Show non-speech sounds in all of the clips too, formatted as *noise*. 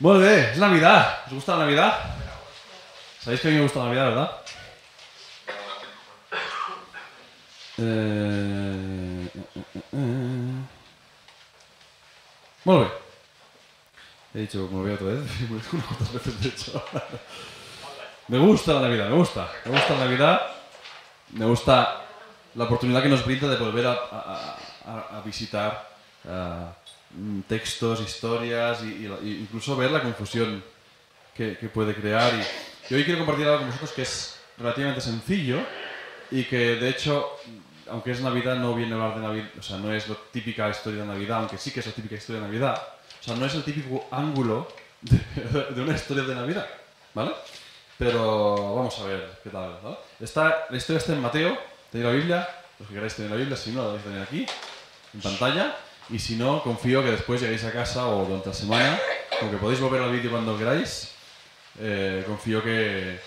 Muy bien, es Navidad. ¿Os gusta la Navidad? ¿Sabéis que a mí me gusta la Navidad, verdad? Eh, eh, eh, eh. He dicho, como lo veo otra vez, *laughs* unas cuantas veces de hecho. me gusta la Navidad, me gusta. Me gusta la Navidad. Me gusta la oportunidad que nos brinda de volver a, visitar textos, historias y, incluso ver la confusión que, puede crear. Y, y hoy quiero compartir algo con vosotros que es relativamente sencillo y que de hecho, aunque es Navidad, no viene a hablar de Navidad, o sea, no es la típica historia de Navidad, aunque sí que es la típica historia de Navidad. O sea, no es el típico ángulo de, una historia de Navidad, ¿vale? Pero vamos a ver qué tal. Está, la historia está en Mateo, tenéis la Biblia, los que queráis tener la Biblia, si no, la vais a tener aquí, en pantalla. Y si no, confío que después lleguéis a casa o durante la semana, aunque podéis volver al vídeo cuando queráis, eh, confío que,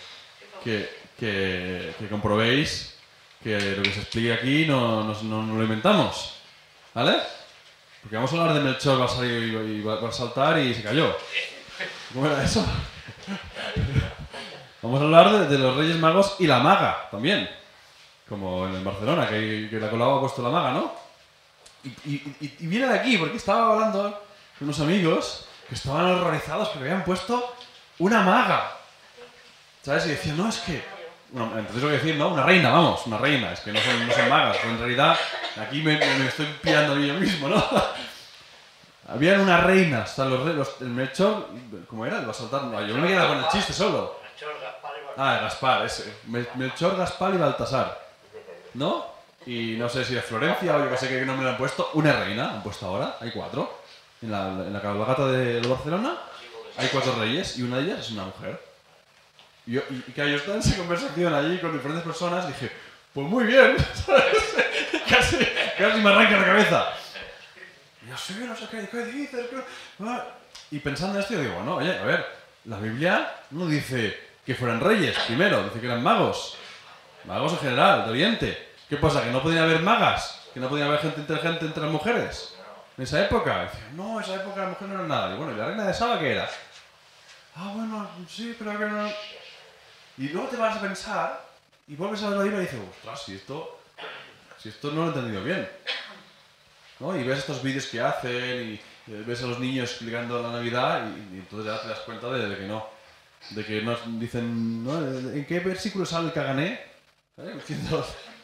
que, que, que comprobéis que lo que se explique aquí no, no, no- no lo inventamos. ¿Vale? Porque vamos a hablar de Melchor, va a salir y, va, va a saltar y se cayó. ¿Cómo era eso? *laughs* Vamos a hablar de, de los Reyes Magos y la maga también. Como en el Barcelona, que, que la Colau ha puesto la maga, ¿no? Y, y- y- y viene de aquí, porque estaba hablando con unos amigos que estaban horrorizados porque habían puesto una maga. ¿Sabes? Y decían, no, es que. Bueno, entonces lo que decir, ¿no? Una reina, vamos, una reina. Es que no son, no son magas. En realidad, aquí me, me- estoy pillando a mí yo mismo, ¿no? *laughs* Habían unas reinas, o sea, los, los- el Melchor, ¿cómo era? Iba a saltar. No, yo me quedaba con el chiste solo. Ah, Gaspar, ese. Mel- Melchor, Gaspar y Baltasar. ¿No? Y no sé si de Florencia o yo que sé qué nombre le han puesto. Una reina, han puesto ahora, hay cuatro. En la, en la cabalgata de Barcelona hay cuatro reyes y una de ellas es una mujer. Y, yo, y, y que yo estaba en esa conversación allí con diferentes personas dije, pues muy bien, *laughs* ¿sabes? *laughs* casi, casi me arranca la cabeza. Y yo, no sé qué, ¿qué dices? ¿Qué? Ah". Y pensando en esto, yo digo, bueno, oye, a ver, la Biblia no dice que fueran reyes, primero, dice que eran magos. Magos en general, de Oriente. ¿Qué pasa? ¿Que no podía haber magas? ¿Que no podía haber gente inteligente entre las mujeres? En esa época. Decía, no, en esa época la mujer no era nada. Y bueno, ¿y la reina de Saba qué era? Ah, bueno, sí, pero que no... Y luego te vas a pensar y vuelves a ver la Biblia y dices, ostras, si esto, si esto no lo he entendido bien. ¿No? Y ves estos vídeos que hacen y ves a los niños explicando la Navidad y, y entonces ya te das cuenta de, de que no. De que nos dicen, ¿no? ¿en qué versículo sale el cagané? ¿Eh? *laughs*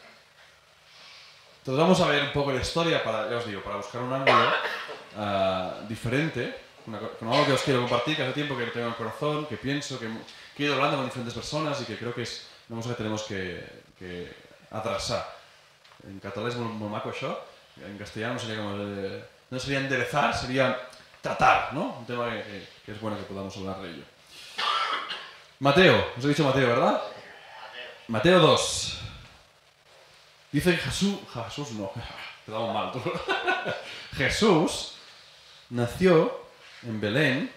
Entonces vamos a ver un poco la historia para, ya os digo, para buscar un ángulo ah, diferente, una co- con algo que os quiero compartir, que hace tiempo que tengo en el corazón, que pienso, que, que he ido hablando con diferentes personas y que creo que es una cosa que tenemos que, que atrasar. En catalán es muy, muy maco això, en castellano sería como, eh, no sería enderezar, sería tratar, ¿no? Un tema que, que- que es bueno que podamos hablar de ello. Mateo, os he dicho Mateo, ¿verdad? Mateo 2. Dice Jesús, Jesús no, *laughs* te damos mal. *laughs* Jesús nació en Belén,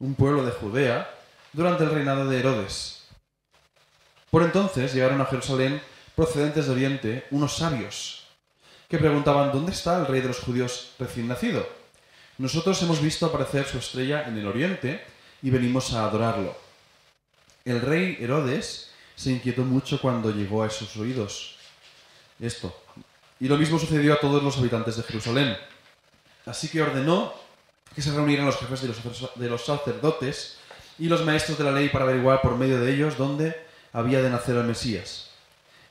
un pueblo de Judea, durante el reinado de Herodes. Por entonces llegaron a Jerusalén procedentes de Oriente unos sabios que preguntaban ¿dónde está el rey de los judíos recién nacido? Nosotros hemos visto aparecer su estrella en el Oriente y venimos a adorarlo. El rey Herodes se inquietó mucho cuando llegó a sus oídos esto. Y lo mismo sucedió a todos los habitantes de Jerusalén. Así que ordenó que se reunieran los jefes de los, sacerdotes y los maestros de la ley para averiguar por medio de ellos dónde había de nacer el Mesías.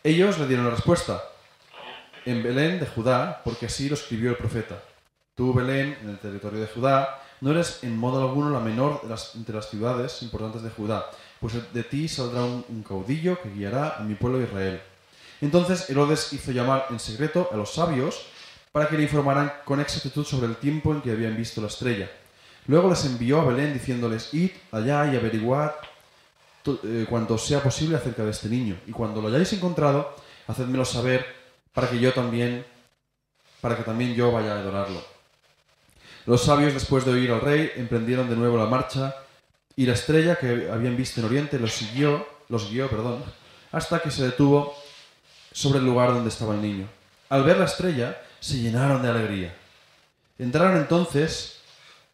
Ellos le dieron la respuesta. En Belén de Judá, porque así lo escribió el profeta. Tú, Belén, en el territorio de Judá, no eres en modo alguno la menor de las- entre las ciudades importantes de Judá, pues de ti saldrá un, un caudillo que guiará a mi pueblo Israel. Entonces Herodes hizo llamar en secreto a los sabios para que le informaran con exactitud sobre el tiempo en que habían visto la estrella. Luego les envió a Belén diciéndoles, id allá y averiguad eh, cuanto sea posible acerca de este niño. Y cuando lo hayáis encontrado, hacedmelo saber para que yo también, para que también yo vaya a adorarlo. Los sabios, después de oír al rey, emprendieron de nuevo la marcha y la estrella que habían visto en Oriente los siguió, los guió, perdón, hasta que se detuvo sobre el lugar donde estaba el niño. Al ver la estrella, se llenaron de alegría. Entraron entonces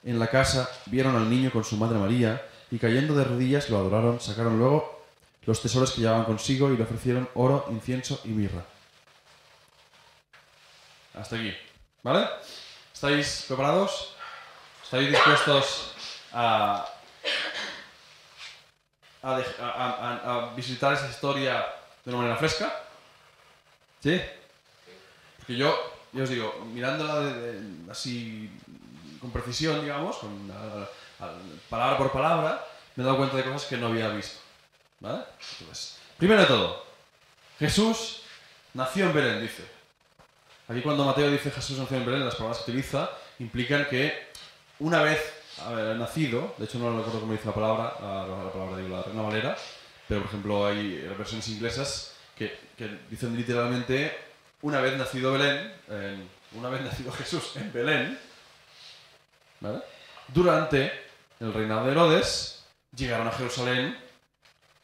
en la casa vieron al niño con su madre María y cayendo de rodillas lo adoraron, sacaron luego los tesoros que llevaban consigo y le ofrecieron oro, incienso y mirra. Hasta aquí. ¿Vale? ¿Estáis preparados? ¿Estáis dispuestos a, visitar esa historia de una manera fresca? ¿Sí? Porque yo, yo os digo, mirándola de- de- así con precisión, digamos, con, a- a- palabra por palabra, me he dado cuenta de cosas que no había visto. ¿Vale? Entonces, primero de todo, Jesús nació en Belén, dice. Aquí cuando Mateo dice Jesús nació en Belén, las palabras que utiliza implican que una vez nacido, de hecho no recuerdo cómo dice la palabra, la, la palabra digo la Reina Valera, pero por ejemplo hay versiones inglesas que, que dicen literalmente una vez nacido Belén, en- una vez nacido *laughs* Jesús en Belén, ¿vale? durante el reinado de Herodes llegaron a Jerusalén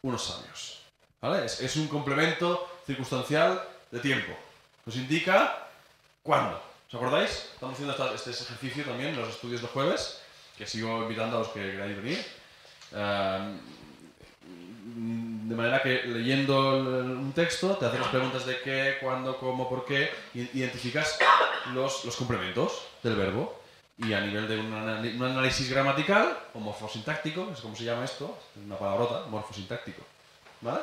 unos sabios. ¿vale? Es, es un complemento circunstancial de tiempo. Nos indica cuándo. ¿Os acordáis? Estamos haciendo este ejercicio también en los estudios de jueves, que sigo invitando a los que queráis venir. Ehm, de manera que leyendo un texto te hace las preguntas de qué, cuándo, cómo, por qué, identificas los, los complementos del verbo. Y a nivel de un, análisis gramatical o morfosintáctico, es como se llama esto, es una palabrota, morfosintáctico. ¿Vale?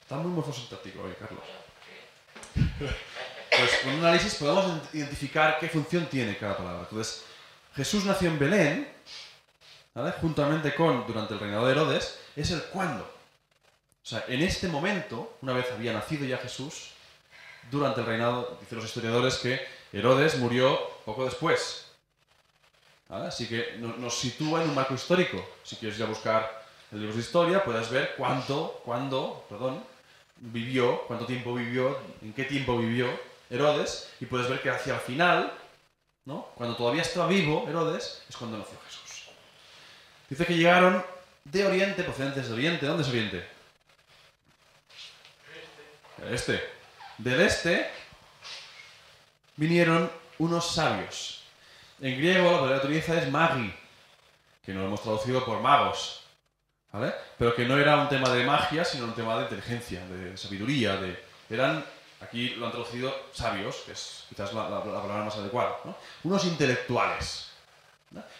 Está muy morfosintáctico hoy, Carlos. *laughs* Pues con un análisis podemos identificar qué función tiene cada palabra. Entonces, Jesús nació en Belén, ¿vale? juntamente con, durante el reinado de Herodes, es el cuándo. O sea, en este momento, una vez había nacido ya Jesús, durante el reinado, dicen los historiadores que Herodes murió poco después. Así que no- nos sitúa en un marco histórico. Si quieres ir a buscar en libros de historia, puedes ver cuánto, cuándo, perdón, vivió, cuánto tiempo vivió, en qué tiempo vivió Herodes, y puedes ver que hacia el final, ¿no? cuando todavía estaba vivo Herodes, es cuando nació Jesús. Dice que llegaron de Oriente, procedentes de Oriente. ¿Dónde es Oriente? Este. Del este vinieron unos sabios. En griego la palabra que utiliza es magi, que no lo hemos traducido por magos, ¿vale? Pero que no era un tema de magia, sino un tema de inteligencia, de sabiduría, de... Eran, aquí lo han traducido sabios, que es quizás la, la- la palabra más adecuada, ¿no? Unos intelectuales.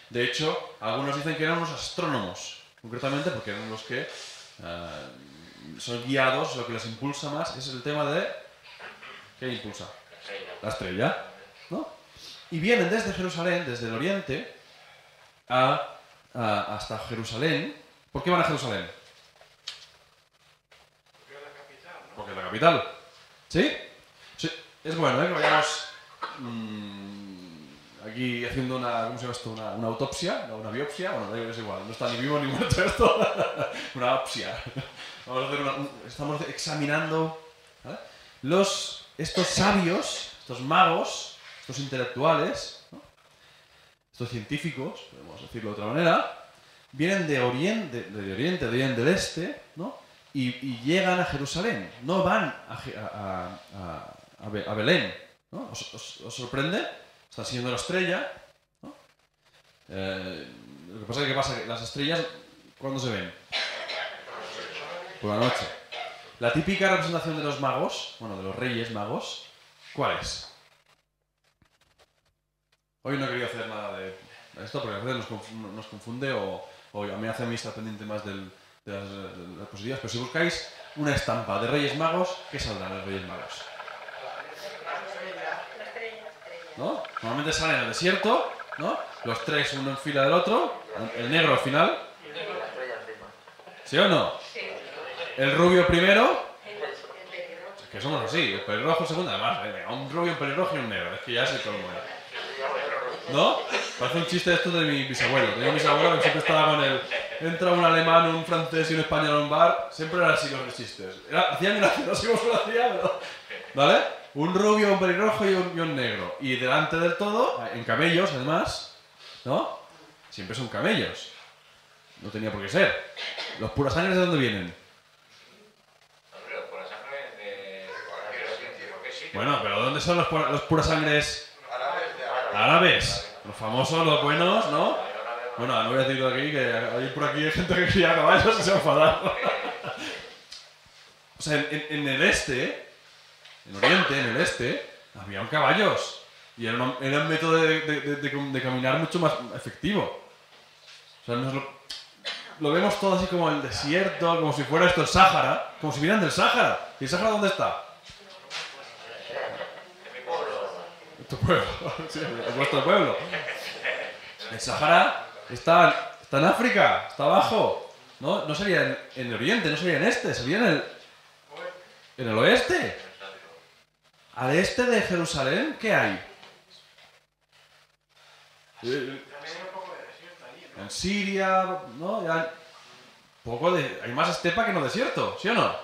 De hecho, algunos dicen que eran unos astrónomos, concretamente porque eran los que eh, son guiados, lo que les impulsa más es el tema de... ¿Qué impulsa? La estrella, ¿no? Y vienen desde Jerusalén, desde el oriente, a- hasta Jerusalén. ¿Por qué van a Jerusalén? Porque es la capital. ¿Sí? Sí. Es bueno, ¿eh? Que vayamos mm, aquí haciendo una, ¿cómo se llama esto? Una, autopsia, una biopsia. Bueno, es igual, no está ni vivo ni muerto esto. *laughs* una opsia. Vamos a hacer una, un- estamos examinando ¿vale? los, estos sabios, estos magos, estos intelectuales, estos científicos, podemos decirlo de otra manera, vienen de Oriente, de, de Oriente, vienen del Este, ¿no? Y, llegan a Jerusalén, no van a, a- a- a- a Be- a Belén, ¿no? ¿Os, os- os sorprende? Están siguiendo la estrella, ¿no? Eh, lo que pasa es que pasa que las estrellas, ¿cuándo se ven? Por la noche. La típica representación de los magos, bueno, de los reyes magos, ¿cuál es? Hoy no he querido hacer nada de esto porque a veces nos confunde, o, o me hace a mí estar pendiente más de, las, de las diapositivas. Pero si buscáis una estampa de Reyes Magos, ¿qué saldrán los Reyes Magos? ¿No? Normalmente salen en el desierto, ¿no? Los tres uno en fila del otro, el negro al final. ¿Sí o no? El rubio primero. Es que somos así, el pelirrojo segundo, además, eh, un rubio, un pelirrojo y un negro. Es que ya colmo. ¿eh? ¿No? Parece un chiste esto de mi bisabuelo. Tenía un bisabuelo que siempre estaba con el. Entra un alemán, un francés y un español a un bar. Siempre eran así los chistes. Era, hacían gracia, no sé cómo lo hacían. ¿Vale? Un rubio, un pelirrojo y un, y negro. Y delante del todo, en camellos además, ¿no? Siempre son camellos. No tenía por qué ser. ¿Los puras sangres de dónde vienen? Bueno, pero ¿dónde son los, pura- los puras sangres árabes? Los famosos, los buenos, ¿no? Bueno, no voy a decirlo aquí, que hay por aquí gente que cría caballos y se ha enfadado. *laughs* o sea, en el este, en Oriente, en el este, había caballos. Y era, era un método de, de, de, de, caminar mucho más efectivo. O sea, nos lo, lo, vemos todo así como el desierto, como si fuera esto el Sáhara, como si vinieran del Sáhara. ¿Y el Sáhara dónde está? *laughs* Tu pueblo, sí, vuestro pueblo. El Sáhara está, está en África, está abajo. No, no sería en, en, el oriente, no sería en este, sería en el, en el oeste. Al este de Jerusalén, ¿qué hay? En Siria, ¿no? Ya poco de, hay más estepa que no desierto, ¿sí o no?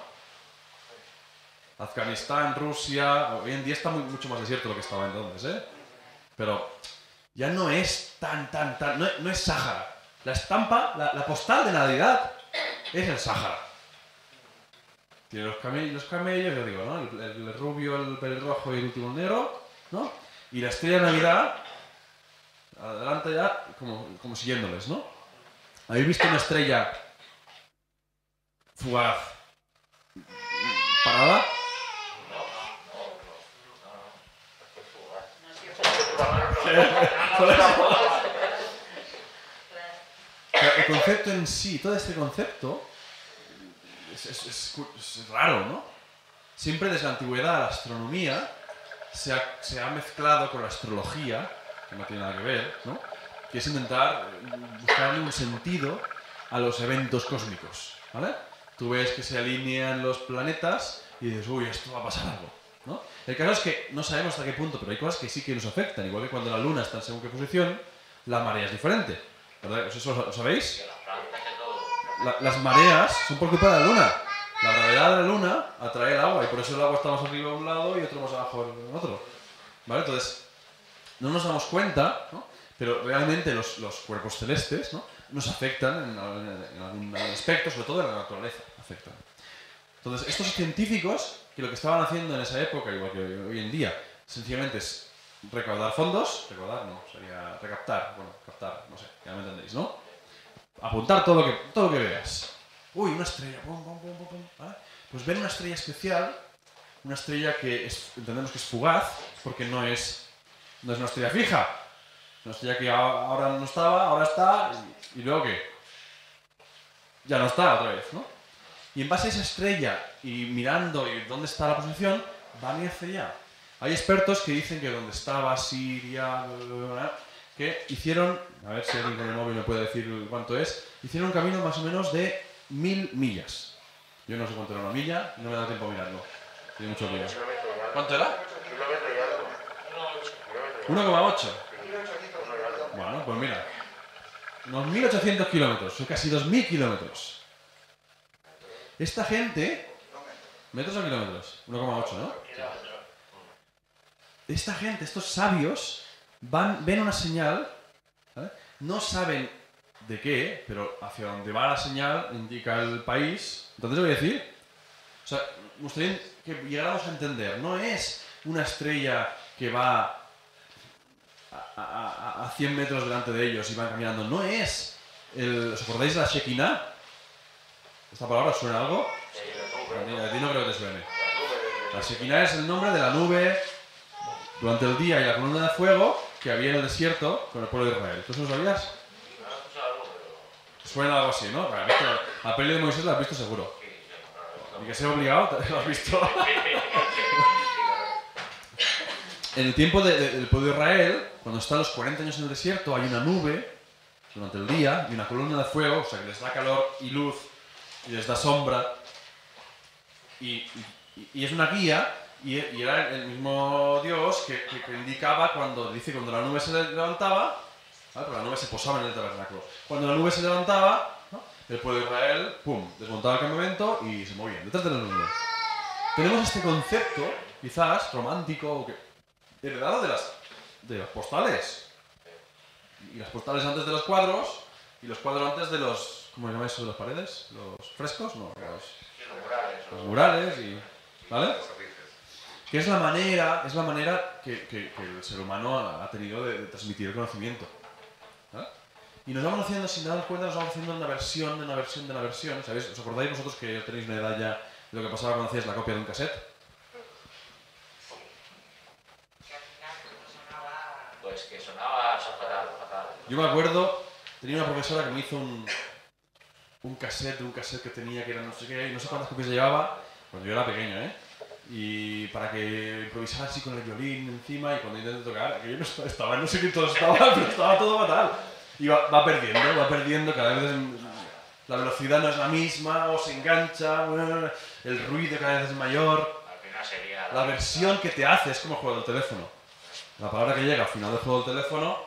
Afganistán, Rusia, hoy en día está muy, mucho más desierto lo que estaba entonces, ¿eh? Pero ya no es tan, tan, tan, no, no es Sáhara. La estampa, la, la, postal de Navidad es el Sáhara. Tiene los camellos, los camellos yo digo, ¿no? El, el, el rubio, el pelirrojo y el último negro, ¿no? Y la estrella de Navidad adelante ya, como, como siguiéndoles, ¿no? ¿Habéis visto una estrella fugaz parada? El concepto en sí, todo este concepto, es, es, es, raro, ¿no? Siempre desde la antigüedad la astronomía se ha, se ha mezclado con la astrología que no tiene nada que ver, ¿no? que es intentar buscarle un sentido a los eventos cósmicos. ¿vale? Tú ves que se alinean los planetas y dices, uy, esto va a pasar algo. ¿no? El caso es que no sabemos hasta qué punto, pero hay cosas que sí que nos afectan. Igual que cuando la Luna está en según qué posición, la marea es diferente. ¿Verdad? ¿Eso lo sabéis? La, las mareas son por culpa de la Luna. La gravedad de la Luna atrae el agua y por eso el agua está más arriba de un lado y otro más abajo en otro. ¿Vale? Entonces, no nos damos cuenta, ¿no? pero realmente los, los, cuerpos celestes ¿no? nos afectan en, algún aspecto, sobre todo en la naturaleza, afectan. Entonces, estos científicos, que lo que estaban haciendo en esa época, igual que hoy en día, sencillamente es recaudar fondos, recaudar no, sería recaptar, bueno, captar, no sé, ya me entendéis, ¿no? Apuntar todo lo que, todo lo que veas. Uy, una estrella. Pues ven una estrella especial, una estrella que entendemos que es fugaz, porque no es no es una estrella fija. Una estrella que ahora no estaba, ahora está, y, luego qué? Ya no está otra vez, ¿no? Y en base a esa estrella y mirando y dónde está la posición, van a hacia allá. Hay expertos que dicen que donde estaba Siria, que hicieron, a ver si alguien con el móvil me puede decir cuánto es, hicieron un camino más o menos de mil millas. Yo no sé cuánto era una milla, no me da tiempo a mirarlo. Tiene mucho miedo. ¿Cuánto era? 1,8. Bueno, pues mira. Unos 1.800 kilómetros, son casi 2.000 kilómetros. Esta gente... ¿Metros o kilómetros? 1,8, ¿no? Esta gente, estos sabios, van, ven una señal, ¿vale? no saben de qué, pero hacia dónde va la señal indica el país. Entonces, voy a decir? O sea, me gustaría que llegáramos a entender, no es una estrella que va a, a, a, 100 metros delante de ellos y van caminando. No es. El, ¿Os acordáis de la Shekinah? ¿Esta palabra suena algo? A ti no creo que te suene. La Shekinah es el nombre de la nube durante el día y la columna de fuego que había en el desierto con el pueblo de Israel. ¿Tú eso lo sabías? Suena algo así, ¿no? La peli de Moisés la has visto seguro. Ni que sea obligado, lo has visto. en el tiempo de, de, del pueblo de Israel, cuando están los 40 años en el desierto, hay una nube durante el día y una columna de fuego, o sea, que les da calor y luz y les da sombra. Y, y, y es una guía, y, era el mismo Dios que, indicaba cuando, dice, cuando la nube se levantaba, ¿vale? la nube se posaba en el tabernáculo. Cuando la nube se levantaba, el pueblo de Israel, pum, desmontaba el campamento y se movían detrás de la nube. Tenemos este concepto, quizás romántico, heredado de las, de las postales. Y las postales antes de los cuadros, y los cuadros antes de los. ¿Cómo se llama eso de las paredes? ¿Los frescos? No, los, los murales y. ¿Vale? Que es la manera, es la manera que, que, que el ser humano ha tenido de, de transmitir el conocimiento. Y nos vamos haciendo, sin darnos cuenta, nos vamos haciendo una versión de una versión de una versión. ¿Sabéis? ¿Os acordáis vosotros que tenéis una edad ya de lo que pasaba cuando hacías la copia de un cassette? Pues que sonaba fatal, fatal. Yo me acuerdo, tenía una profesora que me hizo un, un cassette, un cassette que tenía que era no sé qué, no sé cuántas copias llevaba, cuando yo era pequeño, ¿eh? Y para que improvisara así con el violín encima y cuando intenté tocar, no estaba, estaba no sé qué todo estaba, *laughs* pero estaba todo fatal. Y va, va perdiendo, va perdiendo, cada vez la velocidad no es la misma, o se engancha, el ruido cada vez es mayor. La versión que te hace es como el juego del teléfono. La palabra que llega al final del juego del teléfono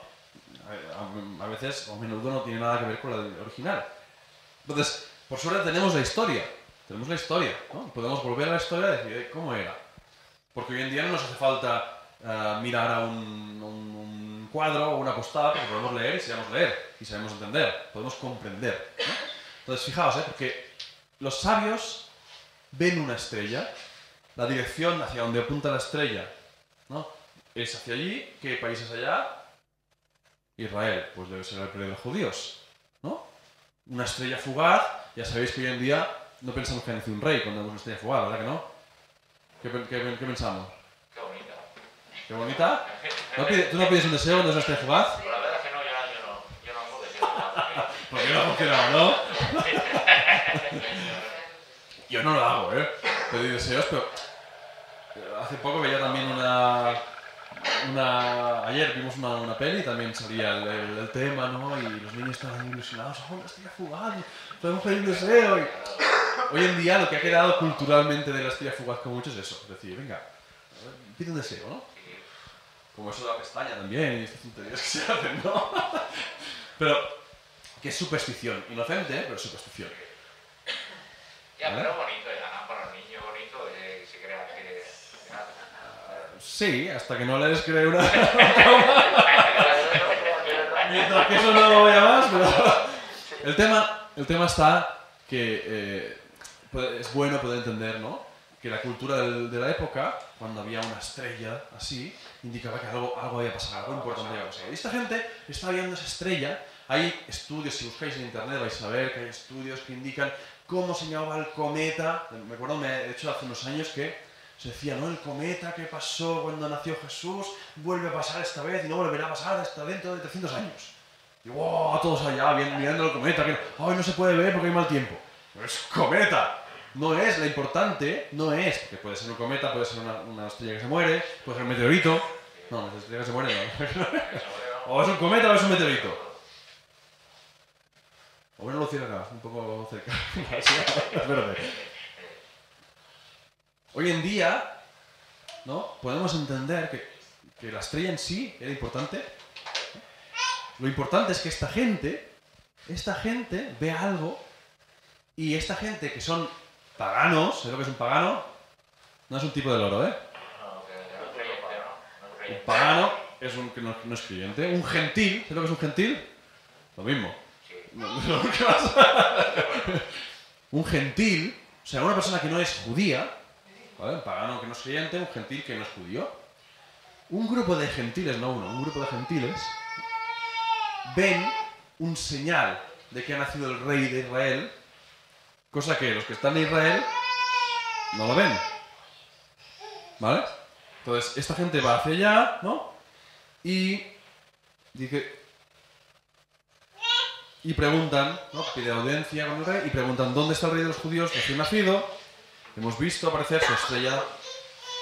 a, veces o a menudo no tiene nada que ver con la original. Entonces, por suerte tenemos la historia. Tenemos la historia, ¿no? Podemos volver a la historia y decir, "Eh, ¿cómo era? Porque hoy en día no nos hace falta eh, mirar a un, un- un cuadro o una postada porque podemos leer y sabemos leer y sabemos entender, podemos comprender. ¿no? Entonces, fijaos, ¿eh? porque los sabios ven una estrella, la dirección hacia donde apunta la estrella ¿no? es hacia allí, ¿qué país es allá? Israel, pues debe ser el periodo de judíos, ¿no? Una estrella fugaz, ya sabéis que hoy en día no pensamos que ha nacido un rey cuando vemos estrella fugaz, ¿verdad que no? ¿Qué, qué- qué pensamos? Qué bonita. ¿Qué bonita? ¿No pide- ¿Tú no pides un deseo cuando es estrella fugaz? Pero la verdad es que no, yo, yo no, yo no puedo decir nada. ¿Por qué no *laughs* ha funcionado, no? *laughs* Yo no lo hago, ¿eh? Pedir deseos, pero hace poco veía también una... una ayer vimos una, una peli y también salía el, el- el tema, ¿no? Y los niños estaban ilusionados, ¡oh, una estrella fugaz! ¡Podemos pedir un deseo! Y hoy en día lo que ha quedado culturalmente de la estrella fugaz con muchos es eso. Es decir, venga, pide un deseo, ¿no? Como eso de la pestaña también y estas tonterías que se hacen, ¿no? *laughs* Pero que es superstición. Inocente, pero superstición. Ya, pero bonito, ya, para los niños bonito, eh, se crea que. Sí, hasta que no les cree una... *laughs* *laughs* Mientras que eso no vaya más, pero... El tema, el tema está que eh, es bueno poder entender, ¿no? Que la cultura del- de la época, cuando había una estrella así, indicaba que algo, algo había pasado, algo importante había pasado. Y esta gente está viendo esa estrella. Hay estudios, si buscáis en internet vais a ver que hay estudios que indican cómo se llamaba el cometa. Me acuerdo, me he hecho hace unos años que se decía, ¿no? El cometa que pasó cuando nació Jesús vuelve a pasar esta vez y no volverá a pasar hasta dentro de 300 años. Y wow, todos allá mirando el cometa, que no se puede ver porque hay mal tiempo. Es cometa. No es, la importante no es, porque puede ser un cometa, puede ser una, estrella que se muere, puede ser un meteorito. No, una estrella que se muere no. *laughs* o es un cometa o es un meteorito. O una luciérnaga, un poco cerca. *laughs* verde. Hoy en día, ¿no? Podemos entender que la estrella en sí era importante. Lo importante es que esta gente, esta gente ve algo y esta gente que son paganos, ¿sabes lo que es un pagano? No es un tipo de loro, ¿eh? Un pagano es un que no, es creyente. Un gentil, ¿sabes lo que es un gentil? Lo mismo. *laughs* Un gentil, o sea, una persona que no es judía. Un pagano que no es creyente, un gentil que no es judío. Un grupo de gentiles, no uno, un grupo de gentiles, ven un señal de que ha nacido el rey de Israel, cosa que los que están en Israel no lo ven. ¿Vale? Entonces, esta gente va hacia allá, ¿no? Y dice, y preguntan, ¿no? Pide audiencia con el rey y preguntan dónde está el rey de los judíos recién nacido. Hemos visto aparecer su estrella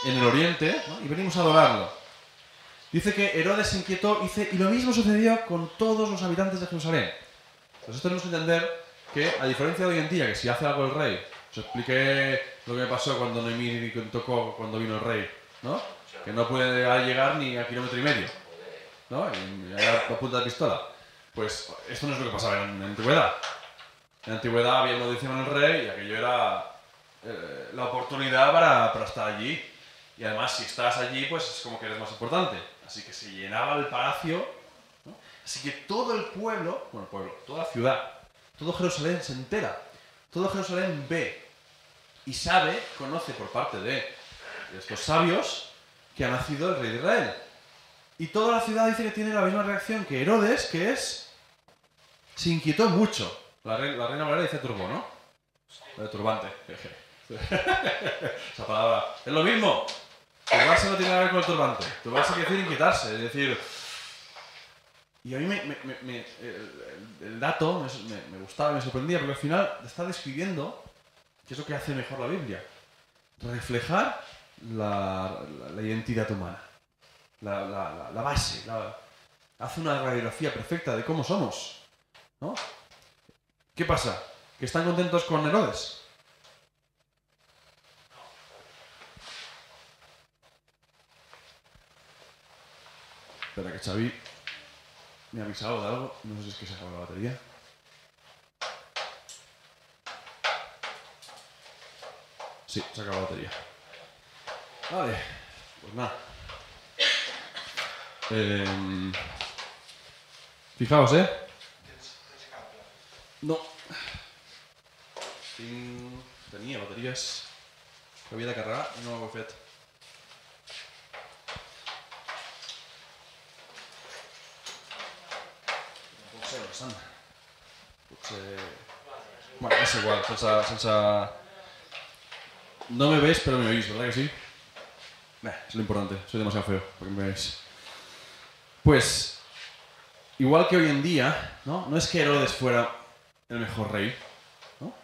en el oriente y venimos a adorarlo. Dice que Herodes se inquietó dice, y lo mismo sucedió con todos los habitantes de Jerusalén. Entonces tenemos que entender que, a diferencia de hoy en día, que si hace algo el rey, os expliqué lo que pasó cuando Noemí tocó cuando vino el rey, ¿no? Que no puede llegar ni a kilómetro y medio, ¿no? A punta de pistola. Pues esto no es lo que pasaba en, la antigüedad. En la antigüedad había audición con el rey y aquello era eh, la oportunidad para, para estar allí. Y además, si estás allí, pues es como que eres más importante. Así que se llenaba el palacio. Así que todo el pueblo, bueno, el pueblo, toda la ciudad, todo Jerusalén se entera. Todo Jerusalén ve y sabe, conoce por parte de estos sabios que ha nacido el rey de Israel. Y toda la ciudad dice que tiene la misma reacción que Herodes, que es se inquietó mucho. La, la reina Valeria dice turbo, ¿no? Lo de turbante. *laughs* *laughs* Esa palabra. Es lo mismo. Turbarse no tiene nada que ver con el turbante. Turbarse quiere decir inquietarse, es decir... Y a mí me, el, dato me, gustaba, me sorprendía, porque al final está describiendo, que es lo que hace mejor la Biblia, reflejar la, identidad humana, la, base, hace una radiografía perfecta de cómo somos. ¿no? ¿Qué pasa? ¿Que están contentos con Herodes? Espera que Xavi me ha avisado de algo. No sé si es que se acaba la batería. Sí, se acaba la batería. Vale, pues nada. Em, fijaos, ¿eh? No. Tinc... Tenia bateries que havia de carregar i no ho he fet. Bastant. Potser... Bueno, és igual, sense, sense... No me veis, pero me oís, ¿verdad que sí? Es lo importante. Soy demasiado feo para que me veáis. Pues, igual que hoy en día, ¿no? No es que Herodes fuera el mejor rey, ¿no?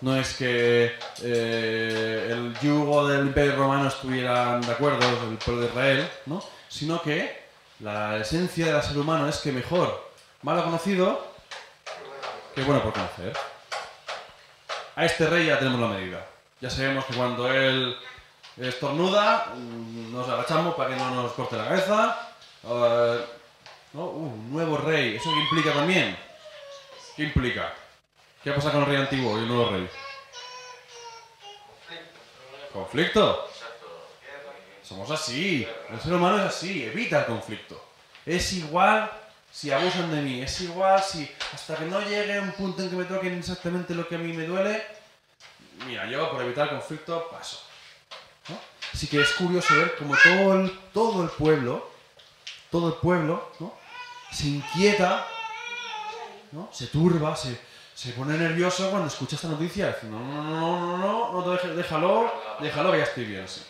No es que eh, el yugo del Imperio Romano estuvieran de acuerdo, el pueblo de Israel, ¿no? Sino que la esencia del ser humano es que mejor malo conocido que bueno por conocer. A este rey ya tenemos la medida. Ya sabemos que cuando él estornuda, mm, nos agachamos para que no nos corte la cabeza. Eh. Uh, nuevo rey, ¿eso qué implica también? ¿Qué implica? ¿Qué pasa con el rey antiguo y el nuevo rey? ¿Conflicto? Somos así. El ser humano es así, evita el conflicto. Es igual si abusan de mí, es igual si hasta que no llegue un punto en que me toquen exactamente lo que a mí me duele, mira, yo por evitar conflicto paso. ¿no? Así que es curioso ver cómo todo el, todo el pueblo, todo el pueblo, ¿no? se inquieta, ¿no? se turba, se, se pone nervioso cuando escucha esta noticia. Dice, no, no, no, no, no, no, no, déjalo, déjalo que ya estoy bien así.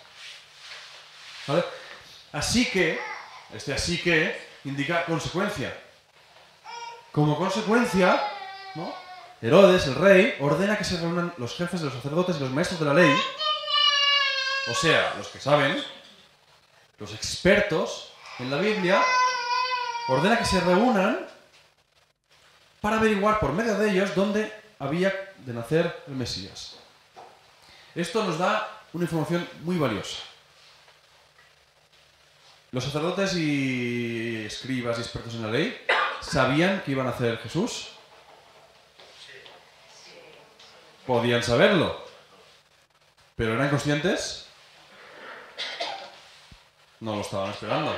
¿Vale? Así que, este así que indica consecuencia. Como consecuencia, ¿no? Herodes, el rey, ordena que se reúnan los jefes de los sacerdotes y los maestros de la ley, o sea, los que saben, los expertos en la Biblia, ordena que se reúnan para averiguar por medio de ellos dónde había de nacer el Mesías. Esto nos da una información muy valiosa. Los sacerdotes y escribas y expertos en la ley sabían que iba a nacer Jesús. Podían saberlo. Pero eran conscientes. No lo estaban esperando.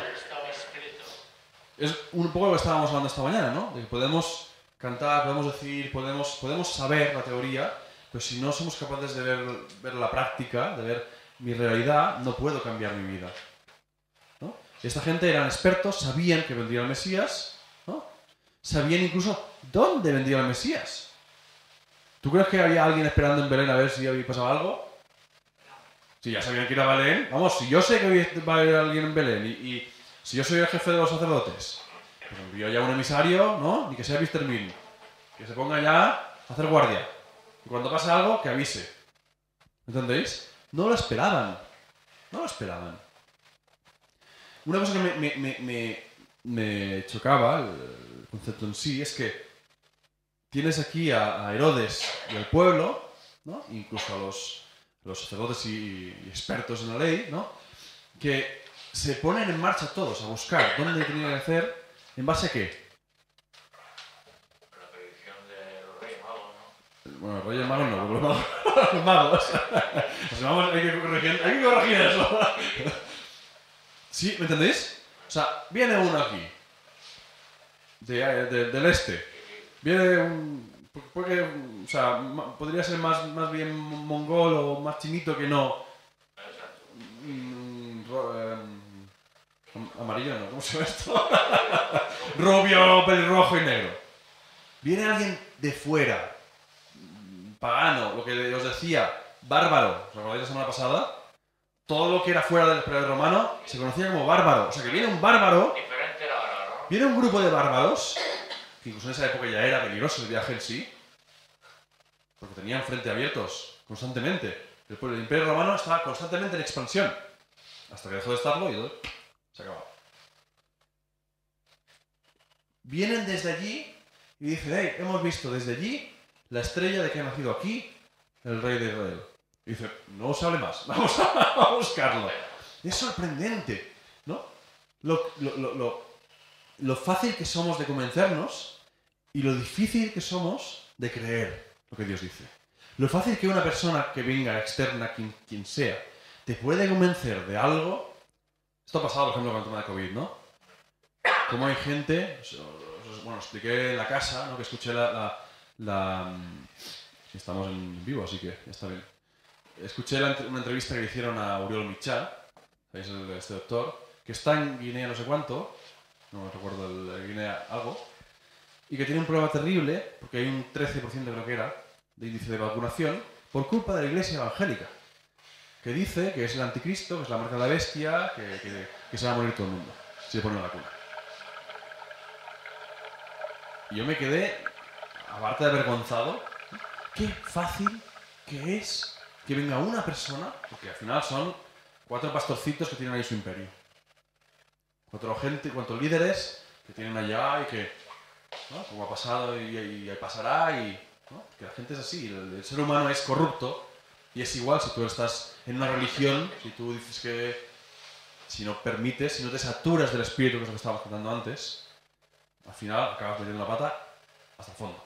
Es un poco lo que estábamos hablando esta mañana, ¿no? De que podemos cantar, podemos decir, podemos, podemos saber la teoría, pero si no somos capaces de ver, ver la práctica, de ver mi realidad, no puedo cambiar mi vida. Esta gente eran expertos, sabían que vendría el Mesías, ¿no? Sabían incluso dónde vendría el Mesías. ¿Tú crees que había alguien esperando en Belén a ver si había pasado algo? Si ya sabían que ir a Belén, vamos, si yo sé que va a haber alguien en Belén y, si yo soy el jefe de los sacerdotes, pues envío ya un emisario, ¿no? Ni que sea Mr. Bean, que se ponga ya a hacer guardia. Y cuando pase algo, que avise. ¿Entendéis? No lo esperaban. No lo esperaban. Una cosa que me, me- me- me- me chocaba, el concepto en sí, es que tienes aquí a, a Herodes y al pueblo, ¿no? incluso a los, los sacerdotes y, y expertos en la ley, ¿no? que se ponen en marcha todos a buscar dónde tenían que hacer, ¿en base a qué? La predicción de los Reyes Magos, ¿no? Bueno, Reyes Magos no, los magos. *laughs* los magos. *laughs* Los magos hay que corregir, hay que corregir eso. ¿Sí? ¿Me entendéis? O sea, viene uno aquí, de- de- del este. Viene un. Porque, o sea, podría ser más, más bien mongol o más chinito que no. mm, em, am- amarillo, ¿no? ¿Cómo se llama esto? *laughs* Rubio, pelirrojo y negro. Viene alguien de fuera, pagano, lo que os decía, bárbaro. ¿Os acordáis la semana pasada? Todo lo que era fuera del imperio romano se conocía como bárbaro. O sea que viene un bárbaro, viene un grupo de bárbaros, que incluso en esa época ya era peligroso el viaje en sí, porque tenían frente abiertos constantemente. El, pueblo- el imperio romano estaba constantemente en expansión, hasta que dejó de estarlo y todo, se acabó. Vienen desde allí y dicen, hey, hemos visto desde allí la estrella de que ha nacido aquí el rey de Israel. Y dice, no os hable más, *laughs* vamos a, buscarlo. Es sorprendente, ¿no? Lo, lo- lo- lo- fácil que somos de convencernos y lo difícil que somos de creer lo que Dios dice. Lo fácil que una persona que venga externa, quien, quien sea, te puede convencer de algo. Esto ha pasado, por ejemplo, con el tema de COVID, ¿no? Como hay gente, bueno, expliqué en la casa, ¿no? Que escuché la... la- la, mm, estamos en vivo, así que está bien. Escuché una entrevista que le hicieron a Uriol. El- este doctor, que está en Guinea no sé cuánto, no recuerdo el, el Guinea algo, y que tiene un problema terrible, porque hay un 13% creo que era, de índice de vacunación, por culpa de la iglesia evangélica, que dice que es el anticristo, que es la marca de la bestia, que se va a morir todo el mundo si se pone la vacuna. Y yo me quedé, aparte de avergonzado, qué fácil que es que venga una persona, porque al final son cuatro pastorcitos que tienen ahí su imperio. Cuatro gente, cuatro líderes que tienen allá y que, como ha pasado y, y- pasará y, que la gente es así, el, ser humano es corrupto y es igual si tú estás en una religión, si tú dices que, si no permites, si no te saturas del espíritu, que es lo que estábamos contando antes, al final acabas metiendo la pata hasta el fondo.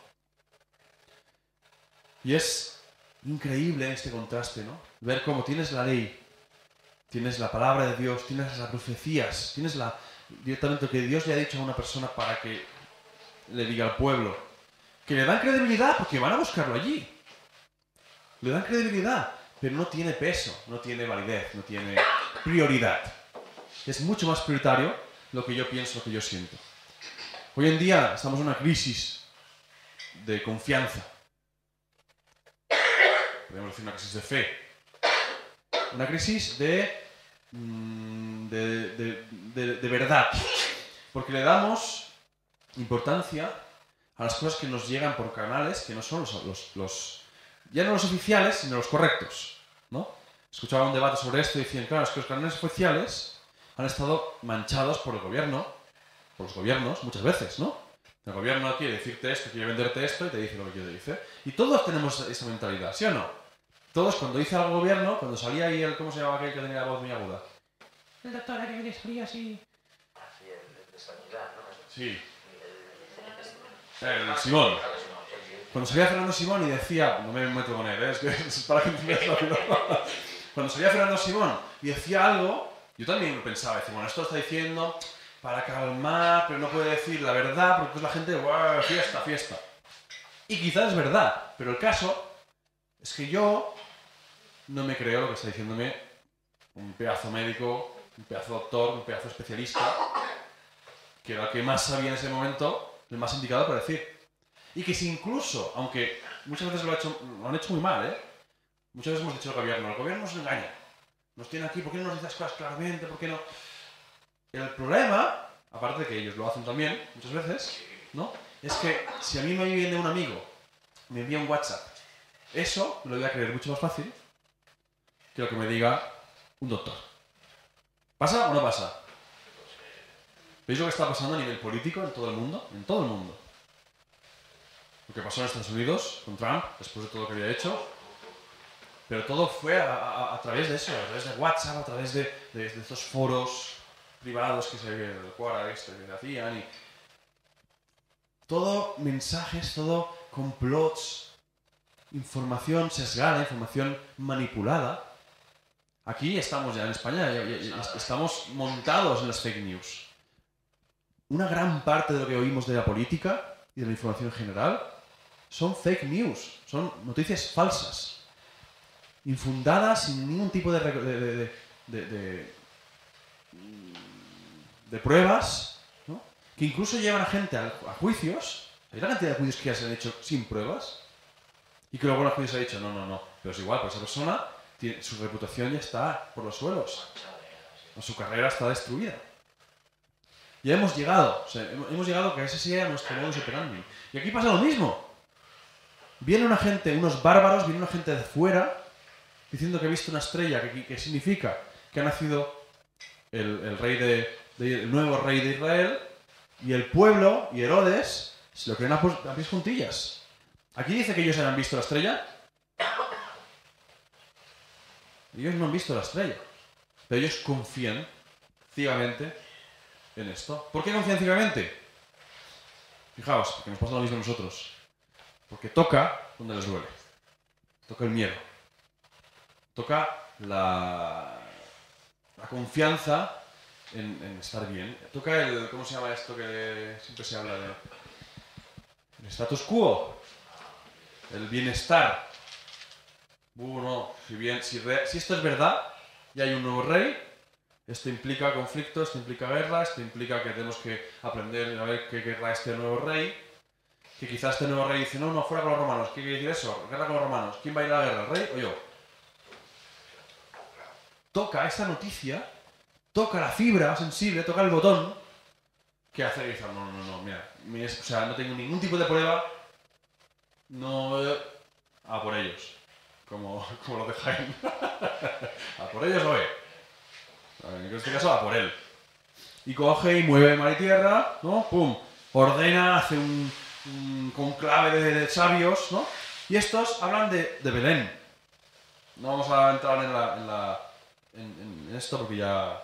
Y es increíble este contraste, ¿no? Ver cómo tienes la ley, tienes la palabra de Dios, tienes las profecías, tienes la, directamente lo que Dios le ha dicho a una persona para que le diga al pueblo, que le dan credibilidad porque van a buscarlo allí. Le dan credibilidad, pero no tiene peso, no tiene validez, no tiene prioridad. Es mucho más prioritario lo que yo pienso, lo que yo siento. Hoy en día estamos en una crisis de confianza. Podemos decir una crisis de fe. Una crisis de, mm, de, de- de- verdad. Porque le damos importancia a las cosas que nos llegan por canales que no son los, los- ya no los oficiales, sino los correctos. ¿no? Escuchaba un debate sobre esto y decían, claro, es que los canales oficiales han estado manchados por el gobierno, por los gobiernos, muchas veces, ¿no? El gobierno quiere decirte esto, quiere venderte esto y te dice lo que quiere decir. Y todos tenemos esa mentalidad, ¿sí o no? Todos, cuando dice algo el gobierno, cuando salía ahí el, ¿cómo se llamaba aquel que tenía la voz muy aguda? El doctor aquel que salía así. Así, el de sanidad, ¿no? Sí. El Simón. Cuando salía Fernando Simón y decía, no me meto con él, ¿eh? es que *laughs* es para que entiendas filosofía. Cuando salía Fernando Simón y decía algo, yo también pensaba, decía, bueno, esto lo está diciendo para calmar, pero no puede decir la verdad, porque pues la gente, "Buah, fiesta, fiesta. Y quizás es verdad, pero el caso es que yo no me creo lo que está diciéndome un pedazo médico, un pedazo doctor, un pedazo especialista, que era el que más sabía en ese momento, el más indicado para decir. Y que si incluso, aunque muchas veces lo, hecho- lo han hecho muy mal, ¿eh? Muchas veces hemos dicho al gobierno, el gobierno nos engaña. Nos tiene aquí, ¿por qué no nos dice cosas claramente? ¿Por qué no? El problema, aparte de que ellos lo hacen también, muchas veces, ¿no? Es que si a mí me viene un amigo, me envía un WhatsApp, eso me lo voy a creer mucho más fácil que lo que me diga un doctor. ¿Pasa o no pasa? ¿Veis lo que está pasando a nivel político en todo el mundo? En todo el mundo. Lo que pasó en Estados Unidos con Trump, después de todo lo que había hecho. Pero todo fue a, través de eso, a través de WhatsApp, a través de, estos foros privados que se el Quora este, que hacían. Y todo mensajes, todo complots, información sesgada, información manipulada. Aquí estamos ya en España, ya- ya- estamos montados en las fake news. Una gran parte de lo que oímos de la política y de la información en general son fake news, son noticias falsas, infundadas sin ningún tipo de, de, de- de- pruebas, ¿no? que incluso llevan a gente a, a juicios ¿Hay la cantidad de judíos que ya se han hecho sin pruebas? Y que luego los judíos han dicho, no, no, no. Pero es igual, pues esa persona, su reputación ya está por los suelos. Su carrera está destruida. Ya hemos llegado, o hemos llegado a que ese sea nuestro modus operandi. Y aquí pasa lo mismo. Viene una gente, unos bárbaros, viene una gente de fuera, diciendo que ha visto una estrella, que, significa que ha nacido el, rey de, nuevo rey de Israel, y el pueblo y Herodes se lo creen a, a pies juntillas. Aquí dice que ellos han visto la estrella. Ellos no han visto la estrella. Pero ellos confían ciegamente en esto. ¿Por qué confían ciegamente? Fijaos, porque nos pasa lo mismo a nosotros. Porque toca donde les duele. Toca el miedo. Toca la, la confianza en, en estar bien. Toca el, ¿cómo se llama esto que siempre se habla de? El status quo. El bienestar. Uh, no, si, bien, si, re- si esto es verdad y hay un nuevo rey, esto implica conflicto, esto implica guerra, esto implica que tenemos que aprender a ver qué querrá este nuevo rey. Que quizás este nuevo rey dice, no, no, fuera con los romanos. ¿Qué quiere decir eso? Guerra con los romanos. ¿Quién va a ir a la guerra, el rey o yo? Toca esta noticia, toca la fibra sensible, toca el botón, que hace que dice, no, no, no, mira, o sea, no tengo ningún tipo de prueba, no... A por ellos. Como, como lo de Jaime. *laughs* a por ellos no ve. En este caso, a por él. Y coge y mueve mar y tierra, ¿no? ¡Pum! Ordena, hace un, un conclave de, sabios, ¿no? Y estos hablan de, de Belén. No vamos a entrar en, la, en, esto porque ya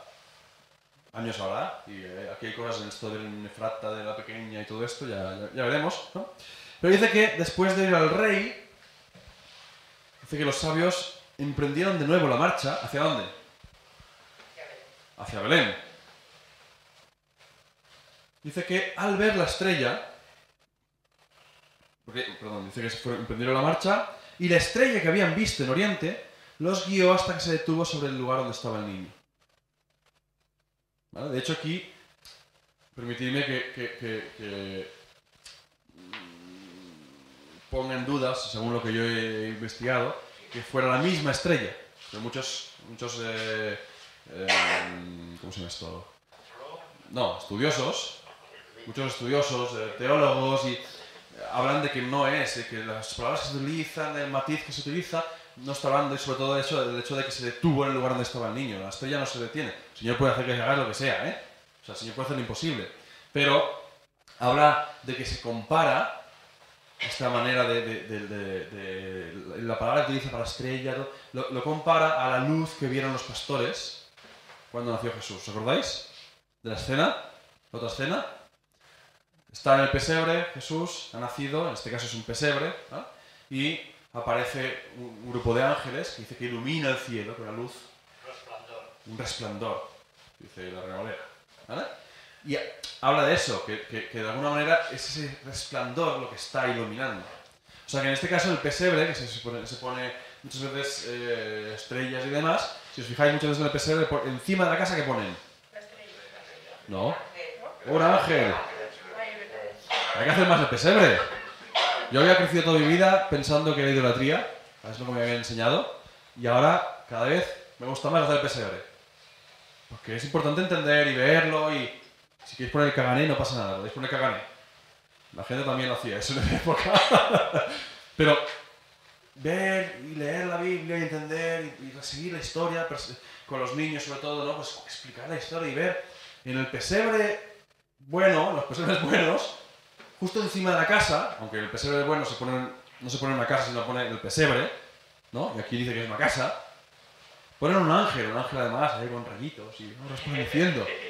años habrá. Y eh, aquí hay cosas en esto del nefrata, de la pequeña y todo esto, ya, ya, ya veremos, ¿no? Pero dice que después de ir al rey, dice que los sabios emprendieron de nuevo la marcha. ¿Hacia dónde? Hacia Belén. Dice que al ver la estrella, porque, perdón, dice que emprendieron la marcha y la estrella que habían visto en Oriente los guió hasta que se detuvo sobre el lugar donde estaba el niño. De hecho, aquí, permitidme que, ponga en dudas, según lo que yo he investigado, que fuera la misma estrella. Pero muchos, muchos eh, eh, ¿cómo se llama esto? No, estudiosos, muchos estudiosos, eh, teólogos, y hablan de que no es, de que las palabras que se utilizan, el matiz que se utiliza, no está hablando y sobre todo eso, del hecho de que se detuvo en el lugar donde estaba el niño. La estrella no se detiene. El Señor puede hacer que haga lo que sea, ¿eh? O sea, el Señor puede hacer lo imposible. Pero habla de que se compara esta manera de, de- de- de- la palabra que utiliza para estrella, lo, lo compara a la luz que vieron los pastores cuando nació Jesús. ¿Os acordáis? De la escena, la otra escena. Está en el pesebre, Jesús ha nacido, en este caso es un pesebre, y aparece un, grupo de ángeles que dice que ilumina el cielo con la luz, Resplandor. un resplandor, dice la Reina Valera, ¿vale? Y habla de eso, que, que- que de alguna manera es ese resplandor lo que está iluminando. O sea que en este caso el pesebre, que se, se pone, se pone muchas veces eh, estrellas y demás, si os fijáis muchas veces en el pesebre, por encima de la casa que ponen. No, un ángel. Hay que hacer más el pesebre. Yo había crecido toda mi vida pensando que era idolatría, es lo que me habían enseñado, y ahora cada vez me gusta más hacer el pesebre. Porque es importante entender y verlo, y si queréis poner el cagané no pasa nada, podéis poner cagané. La gente también lo hacía eso en mi época. *laughs* Pero ver y leer la Biblia y entender y, seguir la historia con los niños sobre todo, ¿no? Pues explicar la historia y ver en el pesebre bueno, los pesebres *laughs* buenos, justo encima de la casa, aunque el pesebre bueno se pone, no se pone en una casa, sino pone el pesebre, ¿no? Y aquí dice que es una casa. Ponen un ángel, un ángel además, ahí con rayitos y ¿no? resplandeciendo. *laughs*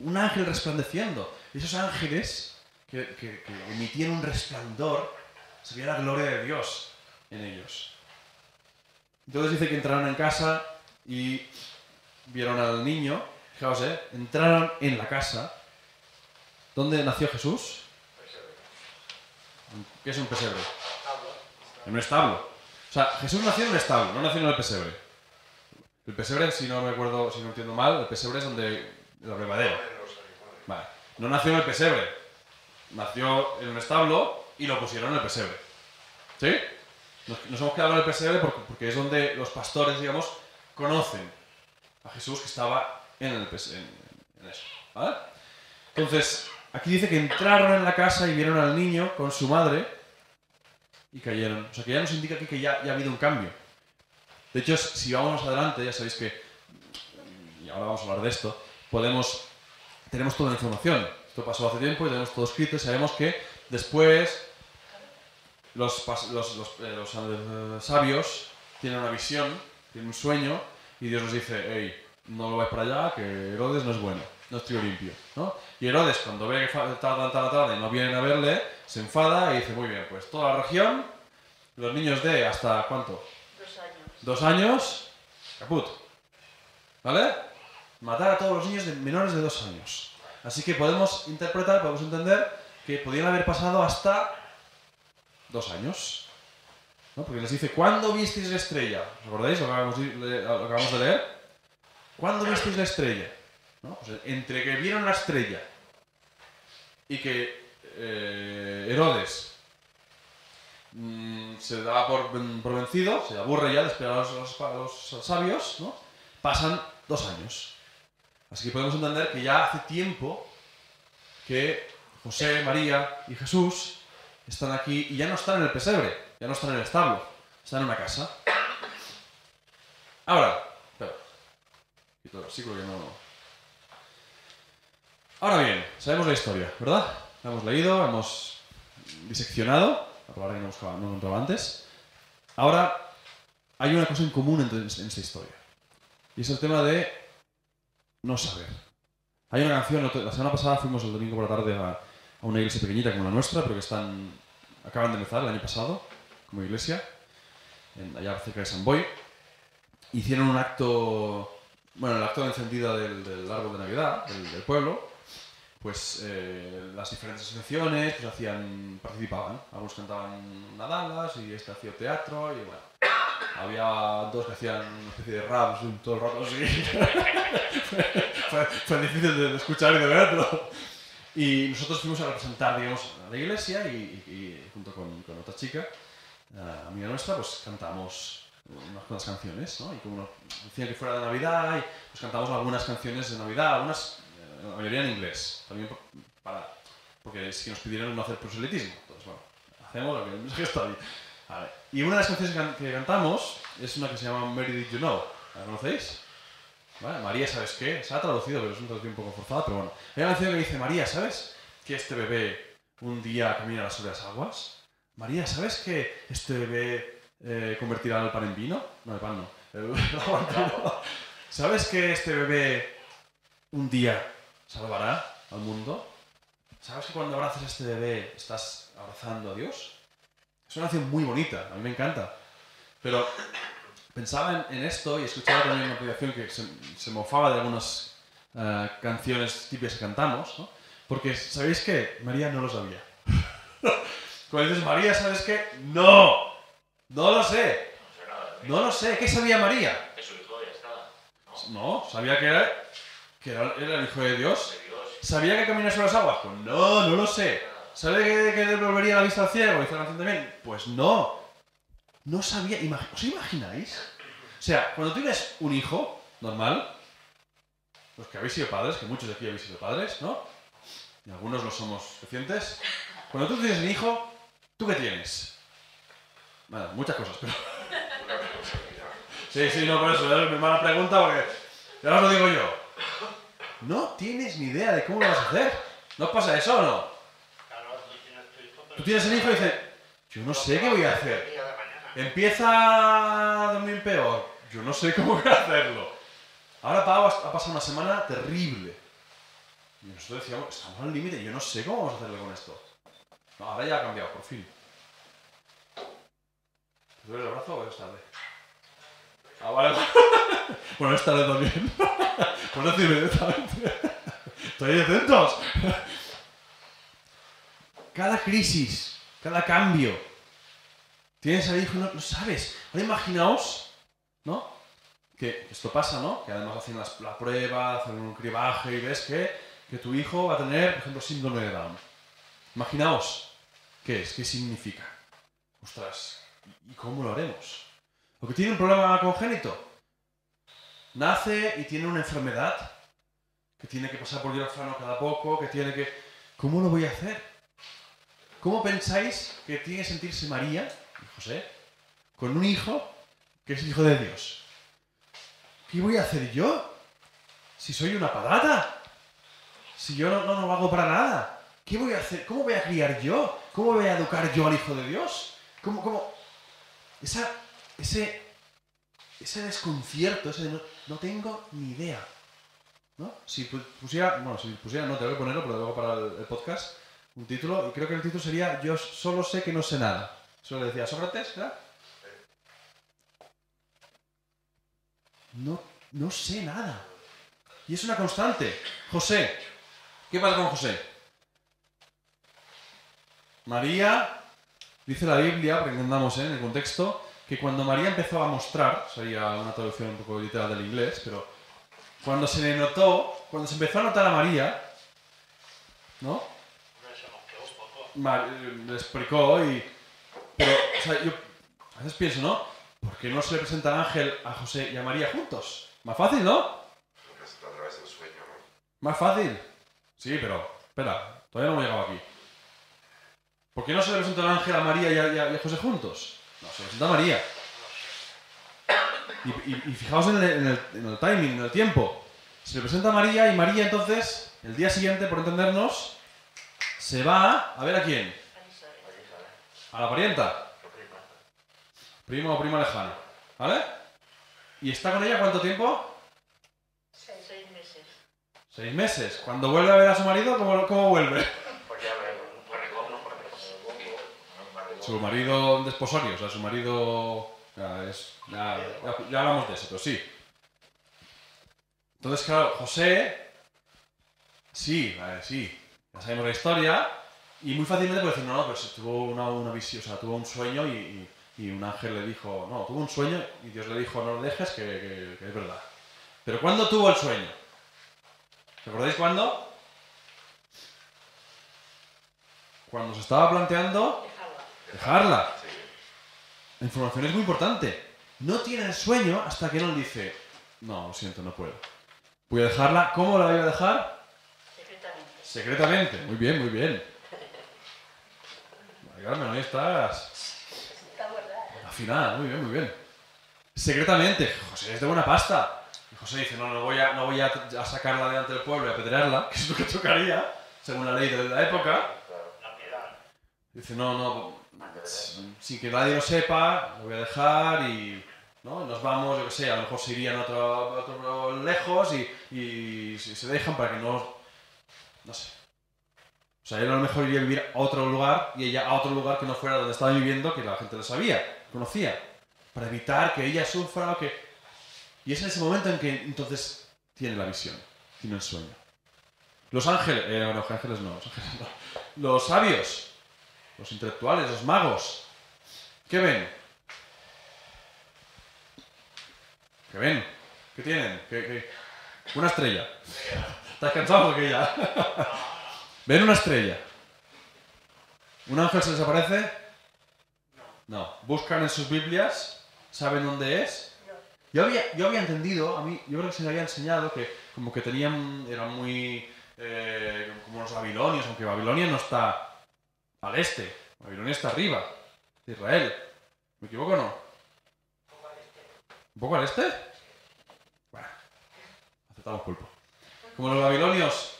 Un ángel resplandeciendo. Esos ángeles que, que- que emitían un resplandor, se veía la gloria de Dios en ellos. Entonces dice que entraron en casa y vieron al niño, fijaos, ¿eh? entraron en la casa. ¿Dónde nació Jesús? ¿Qué es un pesebre? En un establo. O sea, Jesús nació en un establo, no nació en el pesebre. El pesebre, si no me acuerdo, si no entiendo mal, el pesebre es donde el abrevadero. Vale. No nació en el pesebre. nació en un establo y lo pusieron en el pesebre. ¿Sí? Nos, hemos quedado en el pesebre porque, es donde los pastores, digamos, conocen a Jesús que estaba en el pesebre. Eso, ¿vale? Entonces, aquí dice que entraron en la casa y vieron al niño con su madre y cayeron. O sea, que ya nos indica aquí que ya, ya ha habido un cambio. De hecho, si vamos más adelante, ya sabéis que, y ahora vamos a hablar de esto, podemos, tenemos toda la información. Esto pasó hace tiempo y tenemos todo escrito y sabemos que después los, los- los, eh, los, eh, sabios tienen una visión, tienen un sueño y Dios nos dice, hey, no lo vais para allá, que Herodes no es bueno, no es tío limpio. ¿no? Y Herodes, cuando ve que tardan, tardan, tardan y no vienen a verle, se enfada y dice, muy bien, pues toda la región, los niños de hasta cuánto, Dos años. dos años, caput. ¿Vale? Matar a todos los niños de menores de dos años. Así que podemos interpretar, podemos entender que podían haber pasado hasta dos años. ¿no? Porque les dice, ¿cuándo visteis la estrella? ¿Os acordáis lo que acabamos de, leer? ¿Cuándo visteis la estrella? ¿No? Pues entre que vieron la estrella y que eh, Herodes mm, se da por, vencido, se aburre ya de esperar a los, sabios, pasan dos años. Así que podemos entender que ya hace tiempo que José, María y Jesús están aquí y ya no están en el pesebre, ya no están en el establo, están en una casa. Ahora, espera, quito el versículo que no... Ahora bien, sabemos la historia, ¿verdad? La hemos leído, hemos diseccionado, la palabra que no buscaba, no encontraba antes. Ahora, hay una cosa en común en, en esta historia. Y es el tema de no saber. Hay una canción, la semana pasada fuimos el domingo por la tarde a, una iglesia pequeñita como la nuestra, pero que están, acaban de empezar el año pasado como iglesia, en- allá cerca de San Boy. Hicieron un acto, bueno, el acto de encendida del, árbol de Navidad del pueblo, pues eh, las diferentes asociaciones pues hacían, participaban. Algunos cantaban nadalas y este hacía teatro y bueno. Había dos que hacían una especie de rap todo el rato *laughs* fue, fue difícil de, escuchar y de verlo. Y nosotros fuimos a representar, digamos, a la iglesia y, junto con, con otra chica, eh, amiga nuestra, pues cantamos unas cuantas canciones, ¿no? Y como nos decían que fuera de Navidad, y, pues cantamos algunas canciones de Navidad, algunas, la mayoría en inglés, también para, porque que nos pidieron no hacer proselitismo. Entonces, bueno, hacemos lo que *laughs* el mensaje está ahí. A ver, Y una de las canciones que, can- que cantamos es una que se llama Mary Did You Know. ¿La conocéis? ¿Vale? María, ¿sabes qué? Se ha traducido, pero es una traducción un poco forzada, pero bueno. Hay una canción que dice, María, ¿sabes que este bebé un día caminará sobre las aguas? María, ¿sabes que este bebé eh, convertirá el pan en vino? No, el pan no. El-. *laughs* ¿Sabes que este bebé un día salvará al mundo? ¿Sabes que cuando abrazas a este bebé estás abrazando a Dios? Es una canción muy bonita, a mí me encanta. Pero pensaba en, en esto y escuchaba también una predicación que se, se mofaba de algunas eh, canciones típicas que cantamos, ¿no? Porque, ¿sabéis qué? María no lo sabía. *laughs* Cuando dices, María, ¿sabes qué? ¡No! No lo sé. No lo sé. ¿Qué sabía María? Que su hijo ya está. No, sabía que era, que era, el Hijo de Dios. ¿Sabía que caminaba sobre las aguas? Pues no, no lo sé. ¿Sabe que, que devolvería la vista al ciego? Dice la también. Pues no. No sabía. ¿Os imagináis? O sea, cuando tienes un hijo normal, los que habéis sido padres, que muchos de aquí habéis sido padres, ¿no? Y algunos lo somos recientes. Cuando tú tienes un hijo, ¿tú qué tienes? Bueno, muchas cosas, pero... *laughs* Sí, sí, no, por eso, es mi mala pregunta porque... Y ahora os lo digo yo. No tienes ni idea de cómo lo vas a hacer. ¿No pasa eso o no? Claro, tú tienes el hijo y dices, yo no sé qué voy a hacer. Empieza a dormir peor. Yo no sé cómo *laughs* voy a hacerlo. Ahora Pau ha pasado una semana terrible. Y nosotros decíamos, estamos al límite, yo no sé cómo vamos a hacerle con esto. No, ahora ya ha cambiado, por fin. ¿Te duele el brazo o es tarde? Ah, vale. *laughs* bueno, es tarde también. Por decirme directamente. Estoy atentos. Cada crisis, cada cambio, tienes al hijo no lo sabes. Ahora imaginaos, ¿no? Que esto pasa, ¿no? Que además hacen las- la prueba, hacen un cribaje y ves que, que tu hijo va a tener, por ejemplo, síndrome de Down. Imaginaos, ¿qué es? ¿Qué significa? Ostras, ¿y cómo lo haremos? ¿O que tiene un problema congénito? Nace y tiene una enfermedad, que tiene que pasar por quirófano cada poco, que tiene que... ¿Cómo lo voy a hacer? ¿Cómo pensáis que tiene que sentirse María José con un hijo que es hijo de Dios? ¿Qué voy a hacer yo? Si soy una patata. Si yo no, no, no lo hago para nada. ¿Qué voy a hacer? ¿Cómo voy a criar yo? ¿Cómo voy a educar yo al hijo de Dios? ¿Cómo, cómo? Esa, ese, ese desconcierto, ese de no, no tengo ni idea. ¿No? Si pu- pusiera, bueno, si pusiera, no tengo que ponerlo, pero luego para el, el podcast, un título, y creo que el título sería Yo solo sé que no sé nada. Eso le decía Sócrates, ¿verdad? No, no sé nada. Y es una constante. José. ¿Qué pasa con José? María, dice la Biblia, para que entendamos ¿eh? en el contexto, que cuando María empezó a mostrar, sería una traducción un poco literal del inglés, pero cuando se le notó, cuando se empezó a notar a María, ¿no? Hombre, se mosqueó un poco. Ma- eh, le explicó y... Pero, o sea, yo a veces pienso, ¿no? ¿Por qué no se le presenta el ángel a José y a María juntos? Más fácil, ¿no? A través del sueño, ¿no? Más fácil. Sí, pero, espera, todavía no hemos llegado aquí. ¿Por qué no se le presenta el ángel a María a, y a- y a José juntos? No, se le presenta a María. Y, y- y fijaos en el, en el- en el timing, en el tiempo. Se le presenta a María y María entonces, el día siguiente, por entendernos, se va a ver a quién. A la parienta. Primo o prima lejana. ¿Vale? ¿Y está con ella cuánto tiempo? Seis, seis meses. Seis meses. Cuando vuelve a ver a su marido, ¿cómo, cómo vuelve? Pues ya ve, un recono, Su marido desposorio, o sea, su marido... Ya, hablamos de eso, pero sí. Entonces, claro, José... Sí, sí. Ya sabemos la historia. Y muy fácilmente puede decir, no, no, pues tuvo una, una visión, o sea, tuvo un sueño y, y- un ángel le dijo, no, tuvo un sueño y Dios le dijo, no lo dejes, que, que- que es verdad. Pero ¿cuándo tuvo el sueño? ¿Recordáis cuándo? Cuando se estaba planteando Dejarla. Sí. La información es muy importante. No tiene el sueño hasta que no le dice, no, lo siento, no puedo. Voy a dejarla. ¿Cómo la voy a dejar? Secretamente. Secretamente. Muy bien, muy bien. Vale, Carmen, ahí estás. Está verdad. Afinada, muy bien, muy bien. Secretamente. José es de buena pasta. Y José dice, no, no voy a, no voy a, a sacarla delante del pueblo y apedrearla, *laughs* que es lo que tocaría, según la ley de la época. La piedad. Dice, no, no, sin que nadie lo sepa, lo voy a dejar y ¿no? nos vamos, yo qué sé, a lo mejor se irían a otro, otro lejos y, y se dejan para que no... No sé. O sea, él a lo mejor iría a vivir a otro lugar y ella a otro lugar que no fuera donde estaba viviendo, que la gente lo sabía, conocía, para evitar que ella sufra o que... Y es en ese momento en que entonces tiene la visión, tiene el sueño. Los ángeles, eh, los ángeles no, los ángeles no. Los sabios, los intelectuales, los magos. ¿Qué ven? ¿Qué ven? ¿Qué tienen? ¿Qué, qué? Una estrella. ¿Estás cansado porque ya? *laughs* ¿Ven una estrella? ¿Un ángel se les aparece? No. ¿Buscan en sus Biblias? ¿Saben dónde es? Yo había, yo había entendido, a mí, yo creo que se me había enseñado que como que tenían, eran muy eh, como los babilonios, aunque Babilonia no está al este, Babilonia está arriba Israel. ¿Me equivoco o no? ¿Un poco al este? Bueno, aceptamos pulpo. Como los babilonios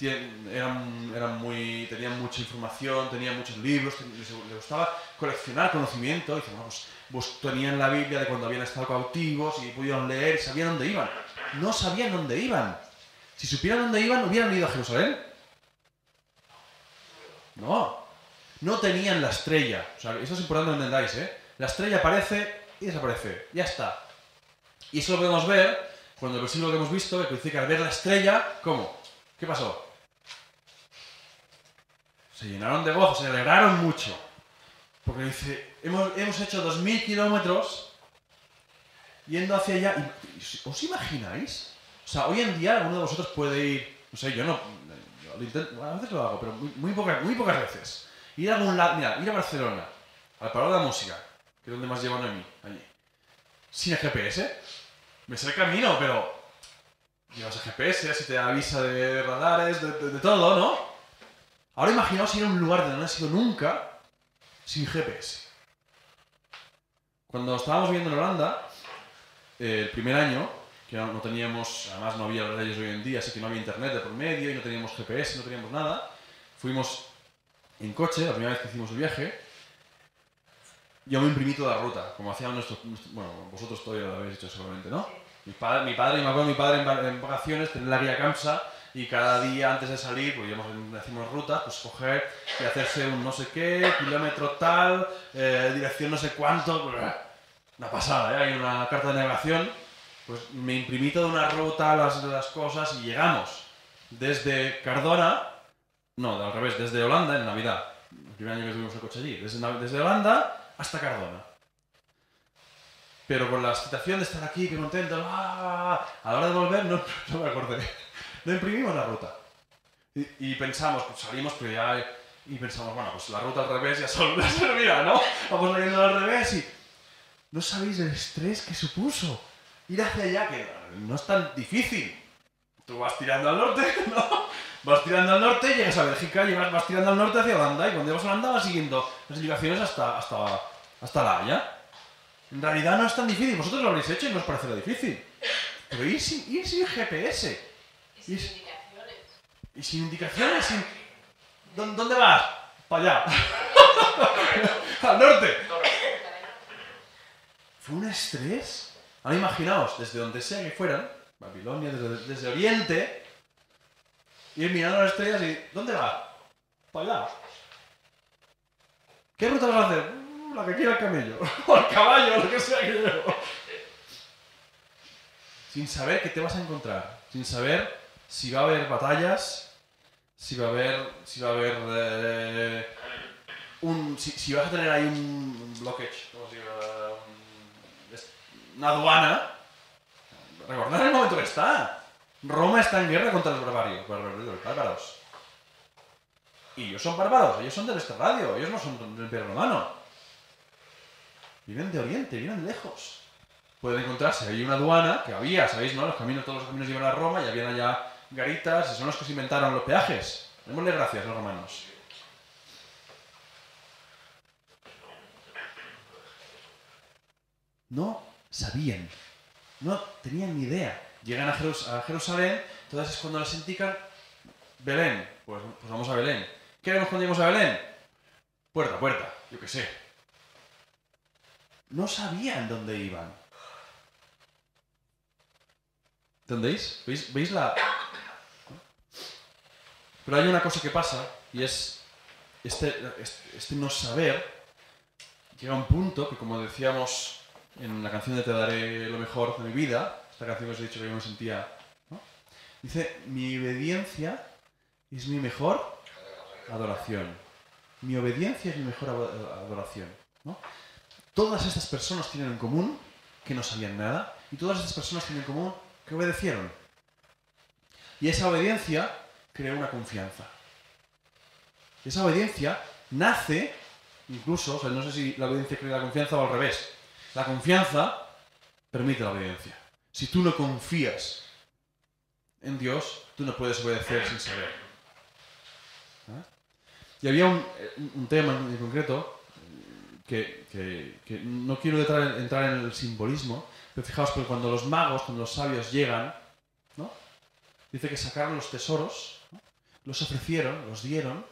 eran, eran muy, tenían mucha información, tenían muchos libros, les, gustaba coleccionar conocimiento, y bueno, pues, pues tenían la Biblia de cuando habían estado cautivos y pudieron leer y sabían dónde iban. No sabían dónde iban. Si supieran dónde iban, hubieran ido a Jerusalén. No. No tenían la estrella. O sea, eso es importante que entendáis, ¿eh? La estrella aparece y desaparece. Ya está. Y eso lo podemos ver cuando el versículo que hemos visto, que dice que al ver la estrella, ¿cómo? ¿Qué pasó? Se llenaron de gozo, se alegraron mucho. Porque dice, hemos, hemos hecho 2.000 kilómetros yendo hacia allá. ¿Os imagináis? O sea, hoy en día alguno de vosotros puede ir, no sé, yo no, yo intento, a veces lo hago, pero muy, muy, muy pocas veces. Ir a algún lado, mira, ir a Barcelona, al Palau de la Música, que es donde más llevan a mí, allí. Sin el GPS. Me sé el camino, pero llevas el GPS, así te avisa de radares, de, de- de todo, ¿no? Ahora imaginaos ir a un lugar donde no has ido nunca sin GPS. Cuando estábamos viviendo en Holanda, eh, el primer año, que no, teníamos, además no había de hoy en día, así que no había internet de por medio y no teníamos GPS, no teníamos nada, fuimos en coche, la primera vez que hicimos el viaje, yo me imprimí toda la ruta, como hacían nuestros, bueno, vosotros todavía lo habéis hecho seguramente, ¿no? Mi padre, mi padre, me acuerdo mi padre en, va- en vacaciones, tener la guía Camsa y cada día antes de salir, pues hacíamos rutas, pues coger y hacerse un no sé qué, kilómetro tal, eh, dirección no sé cuánto, una pasada, ¿eh? Hay una carta de navegación, pues me imprimí toda una ruta, las, las cosas y llegamos desde Cardona, no, al revés, desde Holanda en Navidad, el primer año que tuvimos el coche allí, desde, Holanda hasta Cardona. Pero con la excitación de estar aquí, que contento, ¡ah! a la hora de volver no, *laughs* no me acordé. No imprimimos la ruta. Y, pensamos, pues salimos, pero ya... Y pensamos, bueno, pues la ruta al revés ya solo *laughs* nos servirá, ¿no? Vamos saliendo al revés y... No sabéis el estrés que supuso ir hacia allá, que no es tan difícil. Tú vas tirando al norte, *laughs* ¿no? Vas tirando al norte, llegas a Bélgica, llegas, vas tirando al norte hacia Holanda, y cuando llegas a Holanda vas siguiendo las indicaciones hasta, hasta, hasta La Haya. En realidad no es tan difícil, vosotros lo habréis hecho y no os parecerá difícil. Pero ir sin, ir sin GPS, Y sin Es- indicaciones. y sin indicaciones, sin... ¿Dó- ¿Dónde vas? Para allá. *laughs* al norte. Fue un estrés. Ahora imaginaos, desde donde sea que fueran, Babilonia, desde, desde Oriente, ir mirando las estrellas y ¿dónde vas? Para allá. ¿Qué ruta vas a hacer? "Uh, La que quiera el camello, *laughs* o el caballo, lo que sea que llevo. Sin saber qué te vas a encontrar, sin saber si va a haber batallas, si va a haber, si va a haber eh, un, si, si vas a tener ahí un, blockage, ¿cómo se llama? Un- es- una aduana. Recordad el momento que está. Roma está en guerra contra los barbarios, los bárbaros. Y ellos son bárbaros, ellos son del radio, ellos no son del Imperio Romano. Vienen de Oriente, vienen lejos. Pueden encontrarse ahí una aduana, que había, ¿sabéis, no? Los caminos, todos los caminos llevan a Roma y habían allá garitas, y son los que se inventaron los peajes. Démosle gracias a los romanos. No sabían, no tenían ni idea. Llegan a, Jerus- a Jerusalén, entonces es cuando les indican Belén. Pues, pues vamos a Belén. ¿Qué haremos cuando lleguemos a Belén? Puerta, puerta, yo qué sé. No sabían dónde iban. ¿Entendéis? ¿Veis, ¿Veis la...? Pero hay una cosa que pasa y es este, este, este no saber llega a un punto que, como decíamos en la canción de Te daré lo mejor de mi vida, esta canción que os he dicho que yo me sentía, ¿no? dice, mi obediencia es mi mejor adoración. Mi obediencia es mi mejor ado- adoración. Todas estas personas tienen en común que no sabían nada y todas estas personas tienen en común que obedecieron. Y esa obediencia crea una confianza. Esa obediencia nace, incluso, o sea, no sé si la obediencia crea la confianza o al revés. La confianza permite la obediencia. Si tú no confías en Dios, tú no puedes obedecer sin saber. ¿Ah? Y había un, un- tema en concreto que, que- que no quiero entrar en, el simbolismo, pero fijaos, porque cuando los magos, cuando los sabios llegan, ¿no? dice que sacaron los tesoros, los ofrecieron, los dieron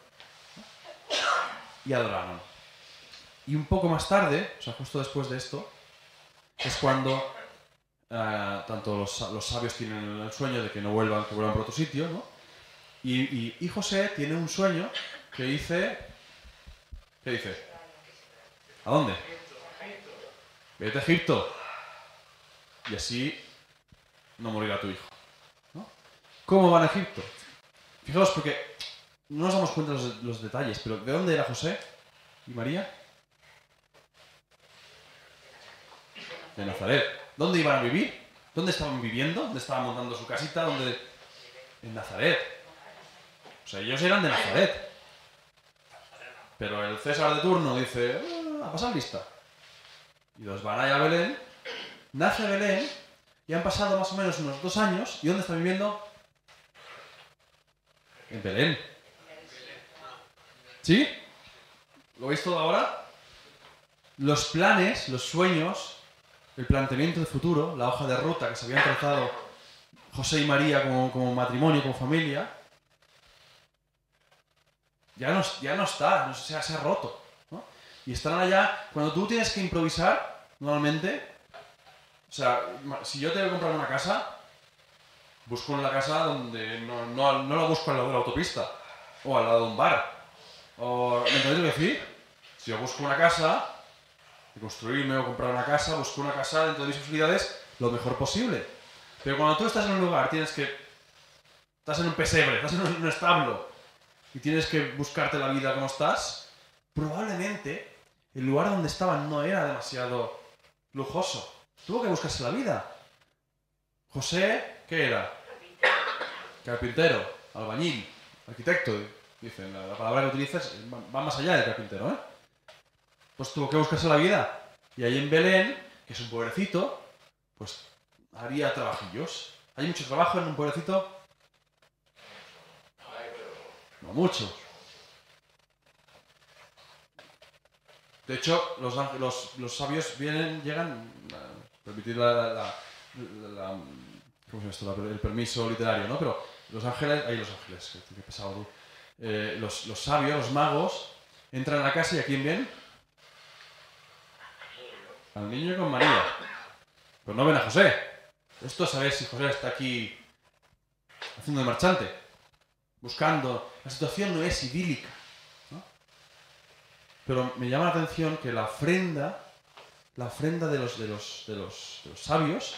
y adoraron. Y un poco más tarde, o sea, justo después de esto, es cuando eh, tanto los, sa- los sabios tienen el sueño de que no vuelvan, que vuelvan por otro sitio, ¿no? Y, José tiene un sueño que dice... ¿Qué dice? ¿A dónde? Vete a Egipto. Y así no morirá tu hijo. ¿no? ¿Cómo van a Egipto? Fijaos, porque no nos damos cuenta los, los detalles, pero ¿de dónde era José y María? De Nazaret. ¿Dónde iban a vivir? ¿Dónde estaban viviendo? ¿Dónde estaban montando su casita? ¿Dónde? En Nazaret. O sea, ellos eran de Nazaret. Pero el César de turno dice, "Ah, a pasar lista. Y los van allá a Belén. Nace Belén y han pasado más o menos unos dos años. ¿Y dónde está viviendo? En Belén. ¿Sí? ¿Lo veis todo ahora? Los planes, los sueños, el planteamiento de futuro, la hoja de ruta que se habían trazado José y María como, como matrimonio, como familia, ya no, ya no está, no, se, se ha roto. ¿no? Y están allá, cuando tú tienes que improvisar, normalmente, o sea, si yo tengo que comprar una casa, busco en la casa donde no, no, no la busco al lado de la autopista, o al lado de un bar. O, ¿Me entendéis lo que decir? Si yo busco una casa, construirme o comprar una casa, busco una casa dentro de mis posibilidades lo mejor posible. Pero cuando tú estás en un lugar, tienes que. Estás en un pesebre, estás en un, establo y tienes que buscarte la vida como estás, probablemente el lugar donde estaban no era demasiado lujoso. Tuvo que buscarse la vida. José, ¿qué era? Carpintero, albañil, arquitecto, dicen. La, la palabra que utilizas va más allá de carpintero, ¿eh? Pues tuvo que buscarse la vida. Y ahí en Belén, que es un pueblecito, pues haría trabajillos. ¿Hay mucho trabajo en un pueblecito? No mucho. De hecho, los, los, los sabios vienen, llegan, permitid la, la- la- la- ¿cómo se llama esto? El permiso literario, ¿no? Pero los ángeles, ahí los ángeles, qué pesado tú. Eh, los, los sabios, los magos, entran a la casa y ¿a quién ven? Al niño con María. Pero no ven a José. Esto es saber si José está aquí haciendo de marchante, buscando. La situación no es idílica. ¿no? Pero me llama la atención que la ofrenda, la ofrenda de los, de los, de los, sabios,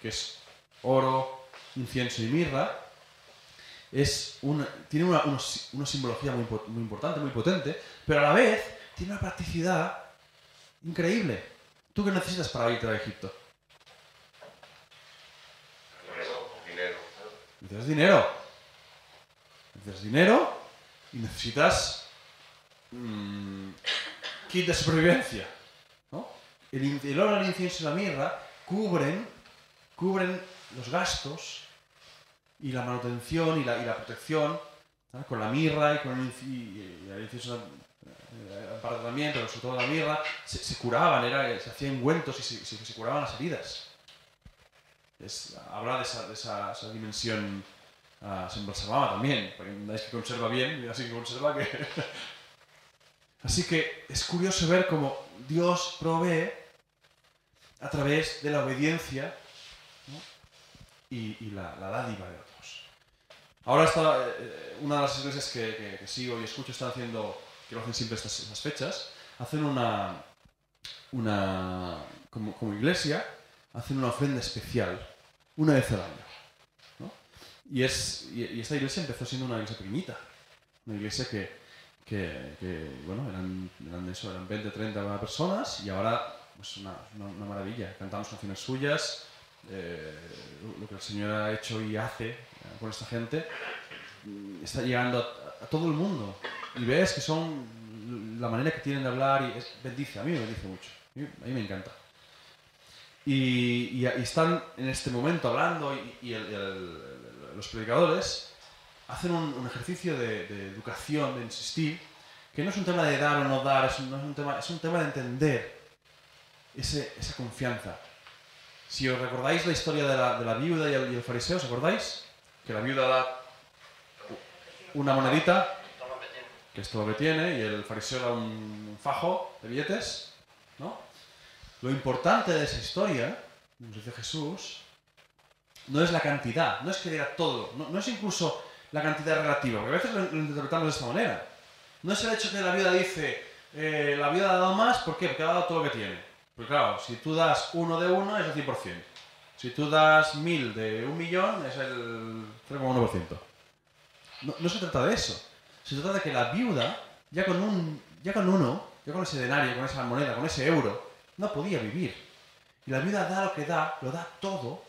que es oro, incienso y mirra, es una, tiene una, una una simbología muy, muy importante, muy potente, pero a la vez tiene una practicidad increíble. ¿Tú qué necesitas para irte a Egipto? Dinero. Necesitas dinero. Necesitas dinero y necesitas mm, kit de supervivencia. ¿no? El, oro, el incienso y la mirra cubren, cubren los gastos y la manutención y la, y la protección ¿sabes? con la mirra y con el, y el incienso eh, aparte también, pero sobre todo la mirra, se, se curaban, era, se hacían ungüentos y se, se- se curaban las heridas. Es, habla de esa, de esa, esa dimensión, ah, se embalsamaba también, porque veis que conserva bien, así que conserva que... *laughs* así que es curioso ver cómo Dios provee a través de la obediencia ¿no? y, y la, la dádiva de otros. Ahora está, eh, una de las iglesias que, que- que sigo y escucho están haciendo, que lo hacen siempre estas, fechas, hacen una, una como, iglesia, hacen una ofrenda especial una vez al año. Y, es, y, esta iglesia empezó siendo una iglesia pequeñita, una iglesia que, que, bueno, eran, eran eso, eran 20, 30 personas y ahora es una, una, una maravilla. Cantamos canciones suyas, eh, lo que el Señor ha hecho y hace eh, con esta gente está llegando a, a todo el mundo y ves que son la manera que tienen de hablar y es, bendice, a mí me bendice mucho, a mí, a mí me encanta. Y, y- y están en este momento hablando y, y el- el- los predicadores hacen un, un ejercicio de, de educación, de insistir, que no es un tema de dar o no dar, es un, no es un tema, es un tema de entender ese- esa confianza. Si os recordáis la historia de la, de la viuda el, y el fariseo, ¿os acordáis? Que la viuda da una monedita, que es todo lo que tiene, y el fariseo da un, fajo de billetes, ¿no? Lo importante de esa historia, nos dice Jesús, no es la cantidad, no es que diga todo, no, no es incluso la cantidad relativa, porque a veces lo, lo interpretamos de esta manera. No es el hecho que la viuda dice, eh, la viuda ha dado más, ¿por qué? Porque ha dado todo lo que tiene. Porque claro, si tú das uno de uno es el 100%. Si tú das mil de un millón es el 0,1%. No, se trata de eso. Se trata de que la viuda, ya con, un, ya con uno, ya con ese denario, con esa moneda, con ese euro, no podía vivir. Y la viuda da lo que da, lo da todo,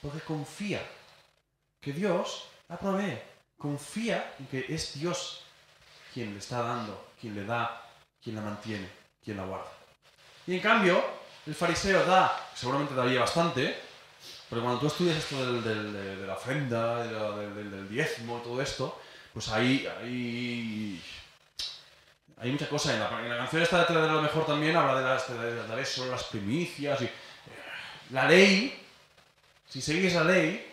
porque confía que Dios la provee. confía en que es Dios quien le está dando, quien le da, quien la mantiene, quien la guarda. Y en cambio, el fariseo da, seguramente daría bastante, porque cuando tú estudias esto del- de, la ofrenda, del, diezmo, todo esto, pues ahí, hay mucha cosa. En la, en la canción esta de lo mejor también habla de las, de solo las primicias. Y, eh, la ley, si seguís la ley,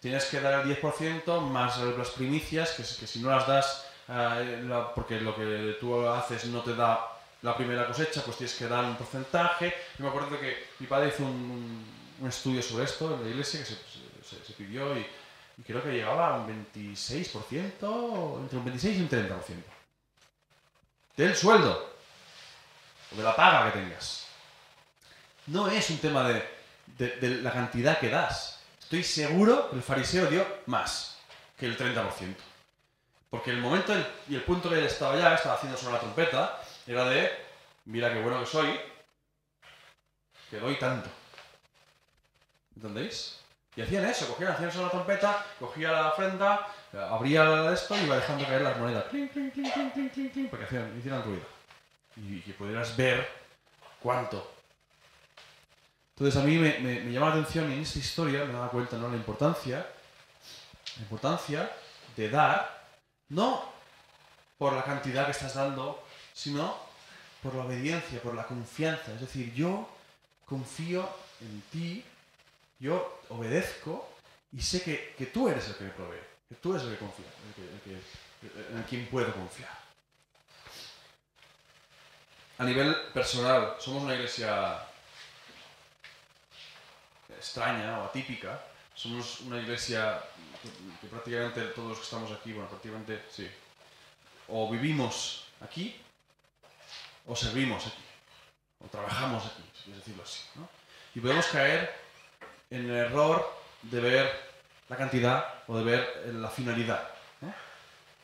tienes que dar el 10% más las primicias, que, si- no las das, eh, la- porque lo que tú haces no te da la primera cosecha, pues tienes que dar un porcentaje. Yo me acuerdo que mi padre hizo un estudio sobre esto en la iglesia que se, se pidió y, y creo que llegaba a un 26%, entre un 26 y un 30% del sueldo o de la paga que tengas. No es un tema de, la cantidad que das. Estoy seguro que el fariseo dio más que el 30%. Porque el momento y el punto que él estaba ya, estaba haciendo sobre la trompeta, era de, mira qué bueno que soy, que doy tanto. ¿Entendéis? Y hacían eso, cogían, hacían sobre la trompeta, cogía la ofrenda, eh, abría esto y iba dejando caer las monedas. Clink, que hacían, hicieran ruido. Y que pudieras ver cuánto. Entonces a mí me, llama la atención en esta historia me daba cuenta ¿no? la importancia, la importancia de dar, no por la cantidad que estás dando, sino por la obediencia, por la confianza. Es decir, yo confío en ti, yo obedezco y sé que, que tú eres el que me provee, que tú eres el que confía, en quien puedo confiar. A nivel personal, somos una iglesia extraña o atípica. Somos una iglesia que, prácticamente todos los que estamos aquí, bueno, prácticamente sí, o vivimos aquí o servimos aquí, o trabajamos aquí, si decirlo así. Y podemos caer en el error de ver la cantidad o de ver eh, la finalidad.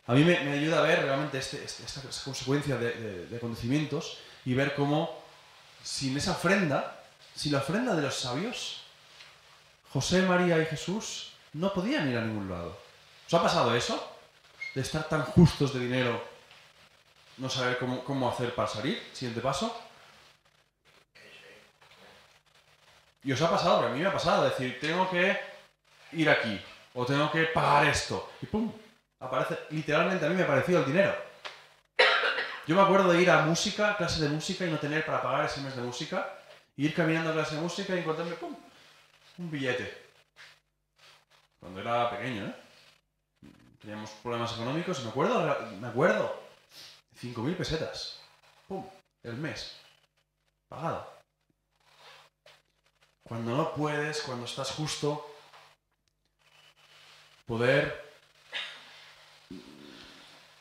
A mí me, ayuda a ver realmente este- este- esta, esta consecuencia de, de- de acontecimientos y ver cómo sin esa ofrenda, sin la ofrenda de los sabios, José, María y Jesús no podían ir a ningún lado. ¿Os ha pasado eso? De estar tan justos de dinero, no saber cómo, cómo hacer para salir. Siguiente paso. Y os ha pasado, porque a mí me ha pasado, decir, tengo que ir aquí, o tengo que pagar esto, y ¡pum! Aparece, literalmente a mí me ha aparecido el dinero. Yo me acuerdo de ir a música, clase de música, y no tener para pagar ese mes de música, y ir caminando a clase de música y encontrarme, ¡pum! Un billete. Cuando era pequeño, ¿eh? Teníamos problemas económicos, y me acuerdo, me acuerdo, 5.000 pesetas. ¡Pum! El mes. Pagado. Cuando no puedes, cuando estás justo, poder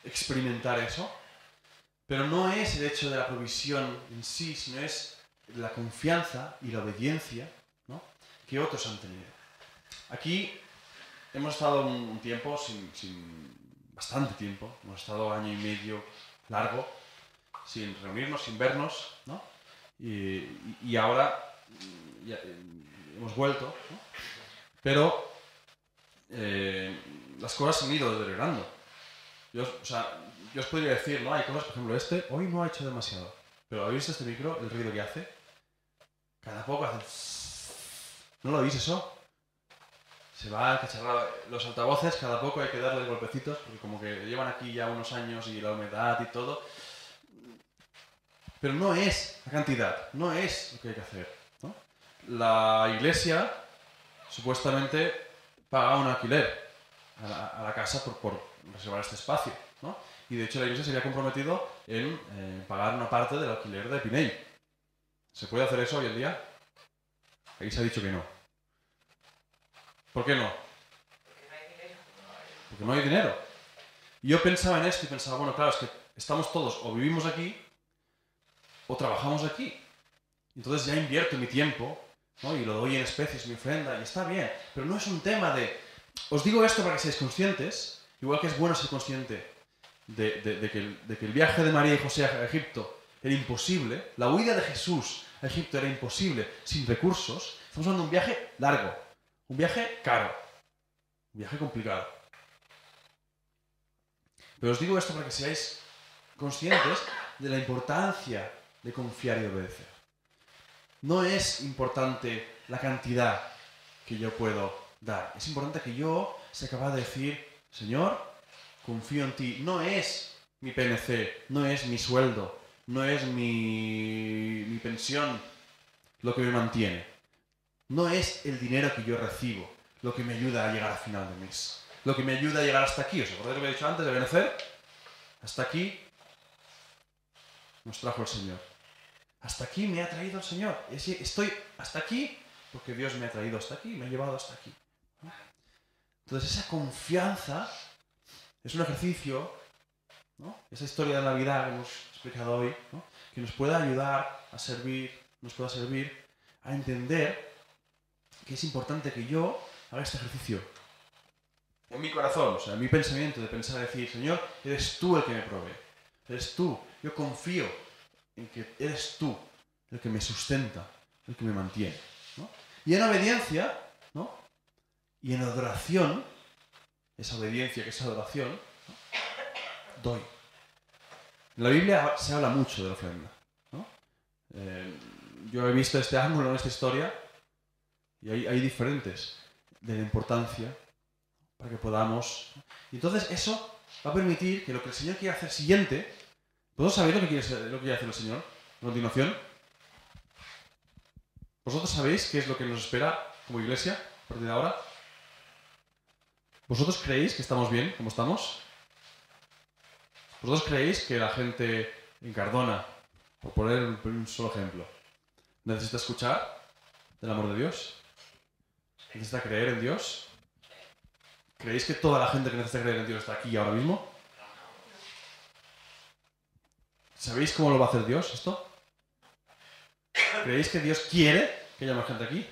experimentar eso. Pero no es el hecho de la provisión en sí, sino es la confianza y la obediencia ¿no? que otros han tenido. Aquí hemos estado un tiempo, sin, sin- bastante tiempo, hemos estado año y medio largo, sin reunirnos, sin vernos, ¿no? y, y- ahora hemos vuelto, pero eh, las cosas han ido deteriorando. Yo, os- podría decir, ¿no? Hay cosas, por ejemplo, este hoy no ha hecho demasiado, pero ¿habéis visto este micro, el ruido que hace? Cada poco hace... ¿No lo oís eso? Se va a los altavoces, cada poco hay que darle golpecitos, porque como que llevan aquí ya unos años y la humedad y todo. Pero no es la cantidad, no es lo que hay que hacer. La iglesia supuestamente paga un alquiler a la, casa por, reservar este espacio. ¿no? Y de hecho la iglesia se había comprometido en eh, pagar una parte del alquiler de Piney. ¿Se puede hacer eso hoy en día? Ahí se ha dicho que no. ¿Por qué no? Porque no hay dinero. Y yo pensaba en esto y pensaba, bueno, claro, es que estamos todos o vivimos aquí o trabajamos aquí. Entonces ya invierto mi tiempo y lo doy en especies, mi ofrenda, y está bien. Pero no es un tema de... Os digo esto para que seáis conscientes, igual que es bueno ser consciente de que el viaje de María y José a Egipto era imposible, la huida de Jesús a Egipto era imposible sin recursos. Estamos hablando de un viaje largo, un viaje caro, un viaje complicado. Pero os digo esto para que seáis conscientes de la importancia de confiar y obedecer. No es importante la cantidad que yo puedo dar. Es importante que yo sea capaz de decir, Señor, confío en ti. No es mi PNC, no es mi sueldo, no es mi, pensión lo que me mantiene. No es el dinero que yo recibo lo que me ayuda a llegar al final de mes. Lo que me ayuda a llegar hasta aquí. ¿Os acordáis lo que he dicho antes de Benecer? Hasta aquí nos trajo el Señor. Hasta aquí me ha traído el Señor. Estoy hasta aquí porque Dios me ha traído hasta aquí, me ha llevado hasta aquí. Entonces esa confianza es un ejercicio, esa historia de Navidad que hemos explicado hoy, que nos pueda ayudar a servir, nos pueda servir a entender que es importante que yo haga este ejercicio en mi corazón, o sea, en mi pensamiento de pensar, decir, Señor, eres tú el que me provee, eres tú, yo confío en que eres tú el que me sustenta, el que me mantiene. ¿no? Y en obediencia, ¿no? y en adoración, esa obediencia que es adoración, ¿no? doy. En la Biblia se habla mucho de la ofrenda. ¿no? Eh, yo he visto este ángulo en esta historia y hay, hay diferentes de la importancia para que podamos. Y entonces eso va a permitir que lo que el Señor quiere hacer siguiente, ¿vosotros sabéis lo que quiere, lo que hacer el Señor a continuación? ¿Vosotros sabéis qué es lo que nos espera como iglesia a partir de ahora? ¿Vosotros creéis que estamos bien como estamos? ¿Vosotros creéis que la gente en Cardona, por poner un solo ejemplo, necesita escuchar del amor de Dios? ¿Necesita creer en Dios? ¿Creéis que toda la gente que necesita creer en Dios está aquí ahora mismo? ¿Sabéis cómo lo va a hacer Dios esto? ¿Creéis que Dios quiere que haya más gente aquí?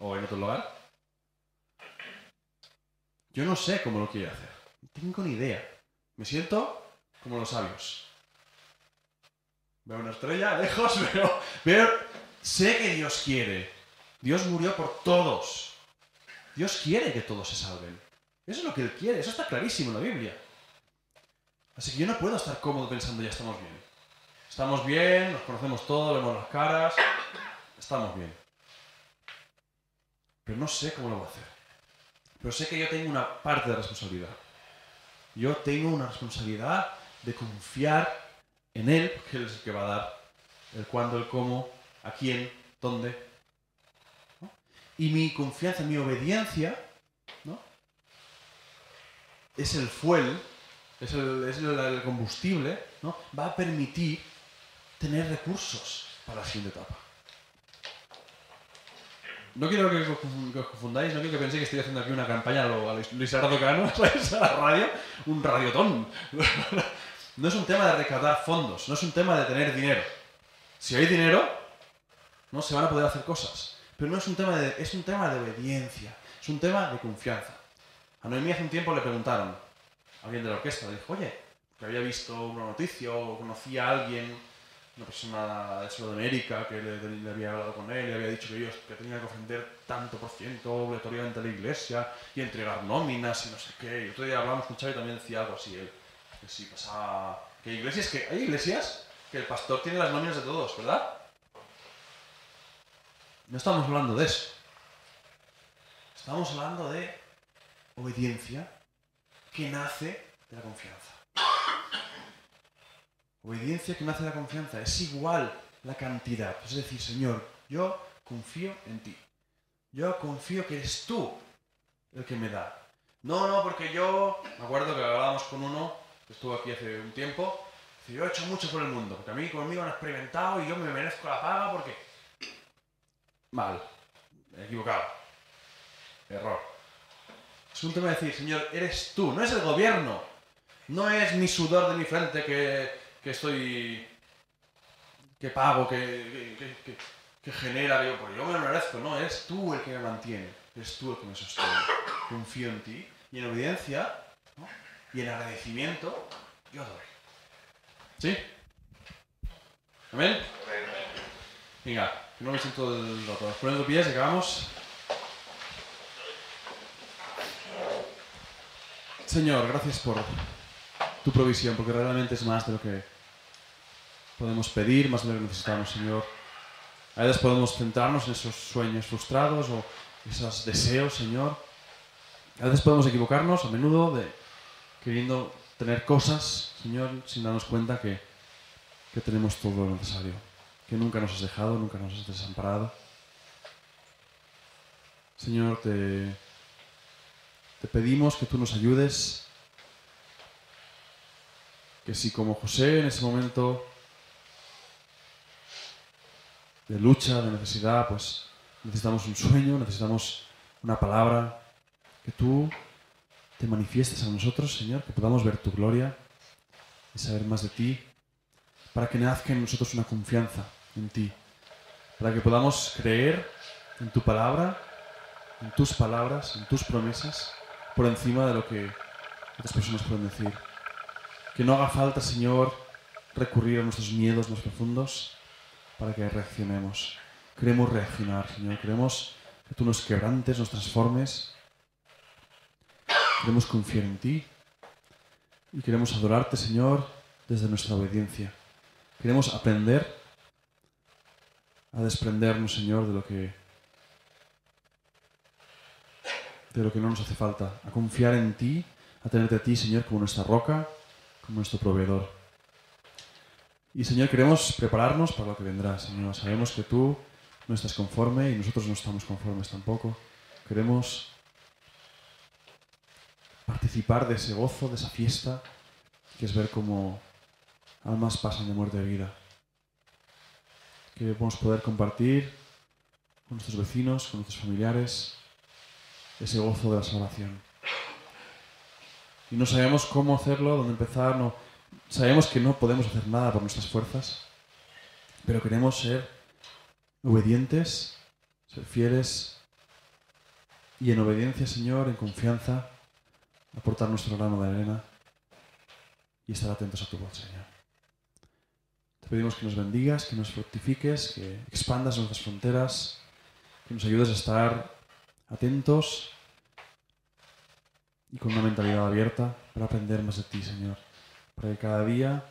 ¿O en otro lugar? Yo no sé cómo lo quiere hacer. No tengo ni idea. Me siento como los sabios. Veo una estrella *laughs* lejos, pero, pero sé que Dios quiere. Dios murió por todos. Dios quiere que todos se salven. Eso es lo que Él quiere. Eso está clarísimo en la Biblia. Así que yo no puedo estar cómodo pensando ya estamos bien. Estamos bien, nos conocemos todos, vemos las caras. Estamos bien. Pero no sé cómo lo voy a hacer. Pero sé que yo tengo una parte de responsabilidad. Yo tengo una responsabilidad de confiar en Él, porque Él es el que va a dar el cuándo, el cómo, a quién, dónde. ¿no? Y mi confianza, mi obediencia, ¿no? es el fuel, es el, es el- combustible, ¿no? va a permitir tener recursos para la siguiente etapa. No quiero que os confundáis, no quiero que penséis que estoy haciendo aquí una campaña a lo- a Luis Arado Cano. *laughs* A la radio, un radiotón. *laughs* No es un tema de recaudar fondos, no es un tema de tener dinero. Si hay dinero, no se van a poder hacer cosas. Pero no es un tema de, es un tema de obediencia, es un tema de confianza. A Noemí hace un tiempo le preguntaron, a alguien de la orquesta, dijo, oye, que había visto una noticia o conocía a alguien, una persona de Sudamérica que le, había hablado con él y había dicho que, ellos, que tenía que ofender tanto por ciento obligatoriamente a la iglesia y entregar nóminas y no sé qué. Y otro día hablábamos con Xavi y también decía algo así, él, que sí pasaba... Que hay iglesias que, hay iglesias que el pastor tiene las nóminas de todos, ¿verdad? No estamos hablando de eso. Estamos hablando de obediencia que nace de la confianza. Obediencia que nace de la confianza. Es igual la cantidad. Es decir, Señor, yo confío en ti. Yo confío que eres tú el que me da. No, no, porque yo... Me acuerdo que hablábamos con uno que estuvo aquí hace un tiempo. Dice, yo he hecho mucho por el mundo, porque a mí conmigo han experimentado y yo me merezco la paga porque... Mal. Equivocado. Error. Es un tema de decir, Señor, eres tú, no es el gobierno. No es mi sudor de mi frente que, que estoy... que pago, que, que, genera, digo, pues yo me lo merezco. No, eres tú el que me mantiene. Eres tú el que me sostiene. Confío en ti. Y en obediencia ¿no? y en agradecimiento, yo doy. ¿Sí? ¿Amén? Venga, que no me siento el rato. Nos ponemos pies acabamos. Señor, gracias por tu provisión, porque realmente es más de lo que podemos pedir, más lo que necesitamos, Señor. A veces podemos centrarnos en esos sueños frustrados o esos deseos, Señor. A veces podemos equivocarnos, a menudo, de queriendo tener cosas, Señor, sin darnos cuenta que, que tenemos todo lo necesario, que nunca nos has dejado, nunca nos has desamparado. Señor, te, te pedimos que tú nos ayudes, que si como José en ese momento de lucha, de necesidad, pues necesitamos un sueño, necesitamos una palabra, que tú te manifiestes a nosotros, Señor, que podamos ver tu gloria y saber más de ti, para que nazca en nosotros una confianza en ti, para que podamos creer en tu palabra, en tus palabras, en tus promesas, por encima de lo que otras personas pueden decir. Que no haga falta, Señor, recurrir a nuestros miedos más profundos para que reaccionemos. Queremos reaccionar, Señor. Queremos que tú nos quebrantes, nos transformes. Queremos confiar en ti y queremos adorarte, Señor, desde nuestra obediencia. Queremos aprender a desprendernos, Señor, de lo que de lo que no nos hace falta, a confiar en ti, a tenerte a ti, Señor, como nuestra roca, como nuestro proveedor. Y Señor, queremos prepararnos para lo que vendrá, Señor. Sabemos que tú no estás conforme y nosotros no estamos conformes tampoco. Queremos participar de ese gozo, de esa fiesta, que es ver cómo almas pasan de muerte a vida. Que podemos poder compartir con nuestros vecinos, con nuestros familiares, ese gozo de la salvación. Y no sabemos cómo hacerlo, dónde empezar, no, sabemos que no podemos hacer nada por nuestras fuerzas, pero queremos ser obedientes, ser fieles y en obediencia, Señor, en confianza, aportar nuestro grano de arena y estar atentos a tu voz, Señor. Te pedimos que nos bendigas, que nos fructifiques, que expandas nuestras fronteras, que nos ayudes a estar atentos y con una mentalidad abierta para aprender más de ti, Señor. Para que cada día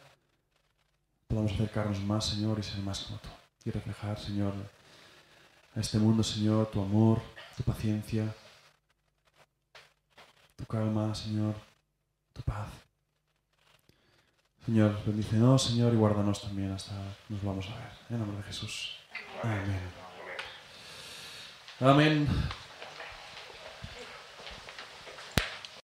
podamos acercarnos más, Señor, y ser más como tú. Y reflejar, Señor, a este mundo, Señor, tu amor, tu paciencia, tu calma, Señor, tu paz. Señor, bendícenos, Señor, y guárdanos también hasta nos vamos a ver. En nombre de Jesús. Amén. Amén.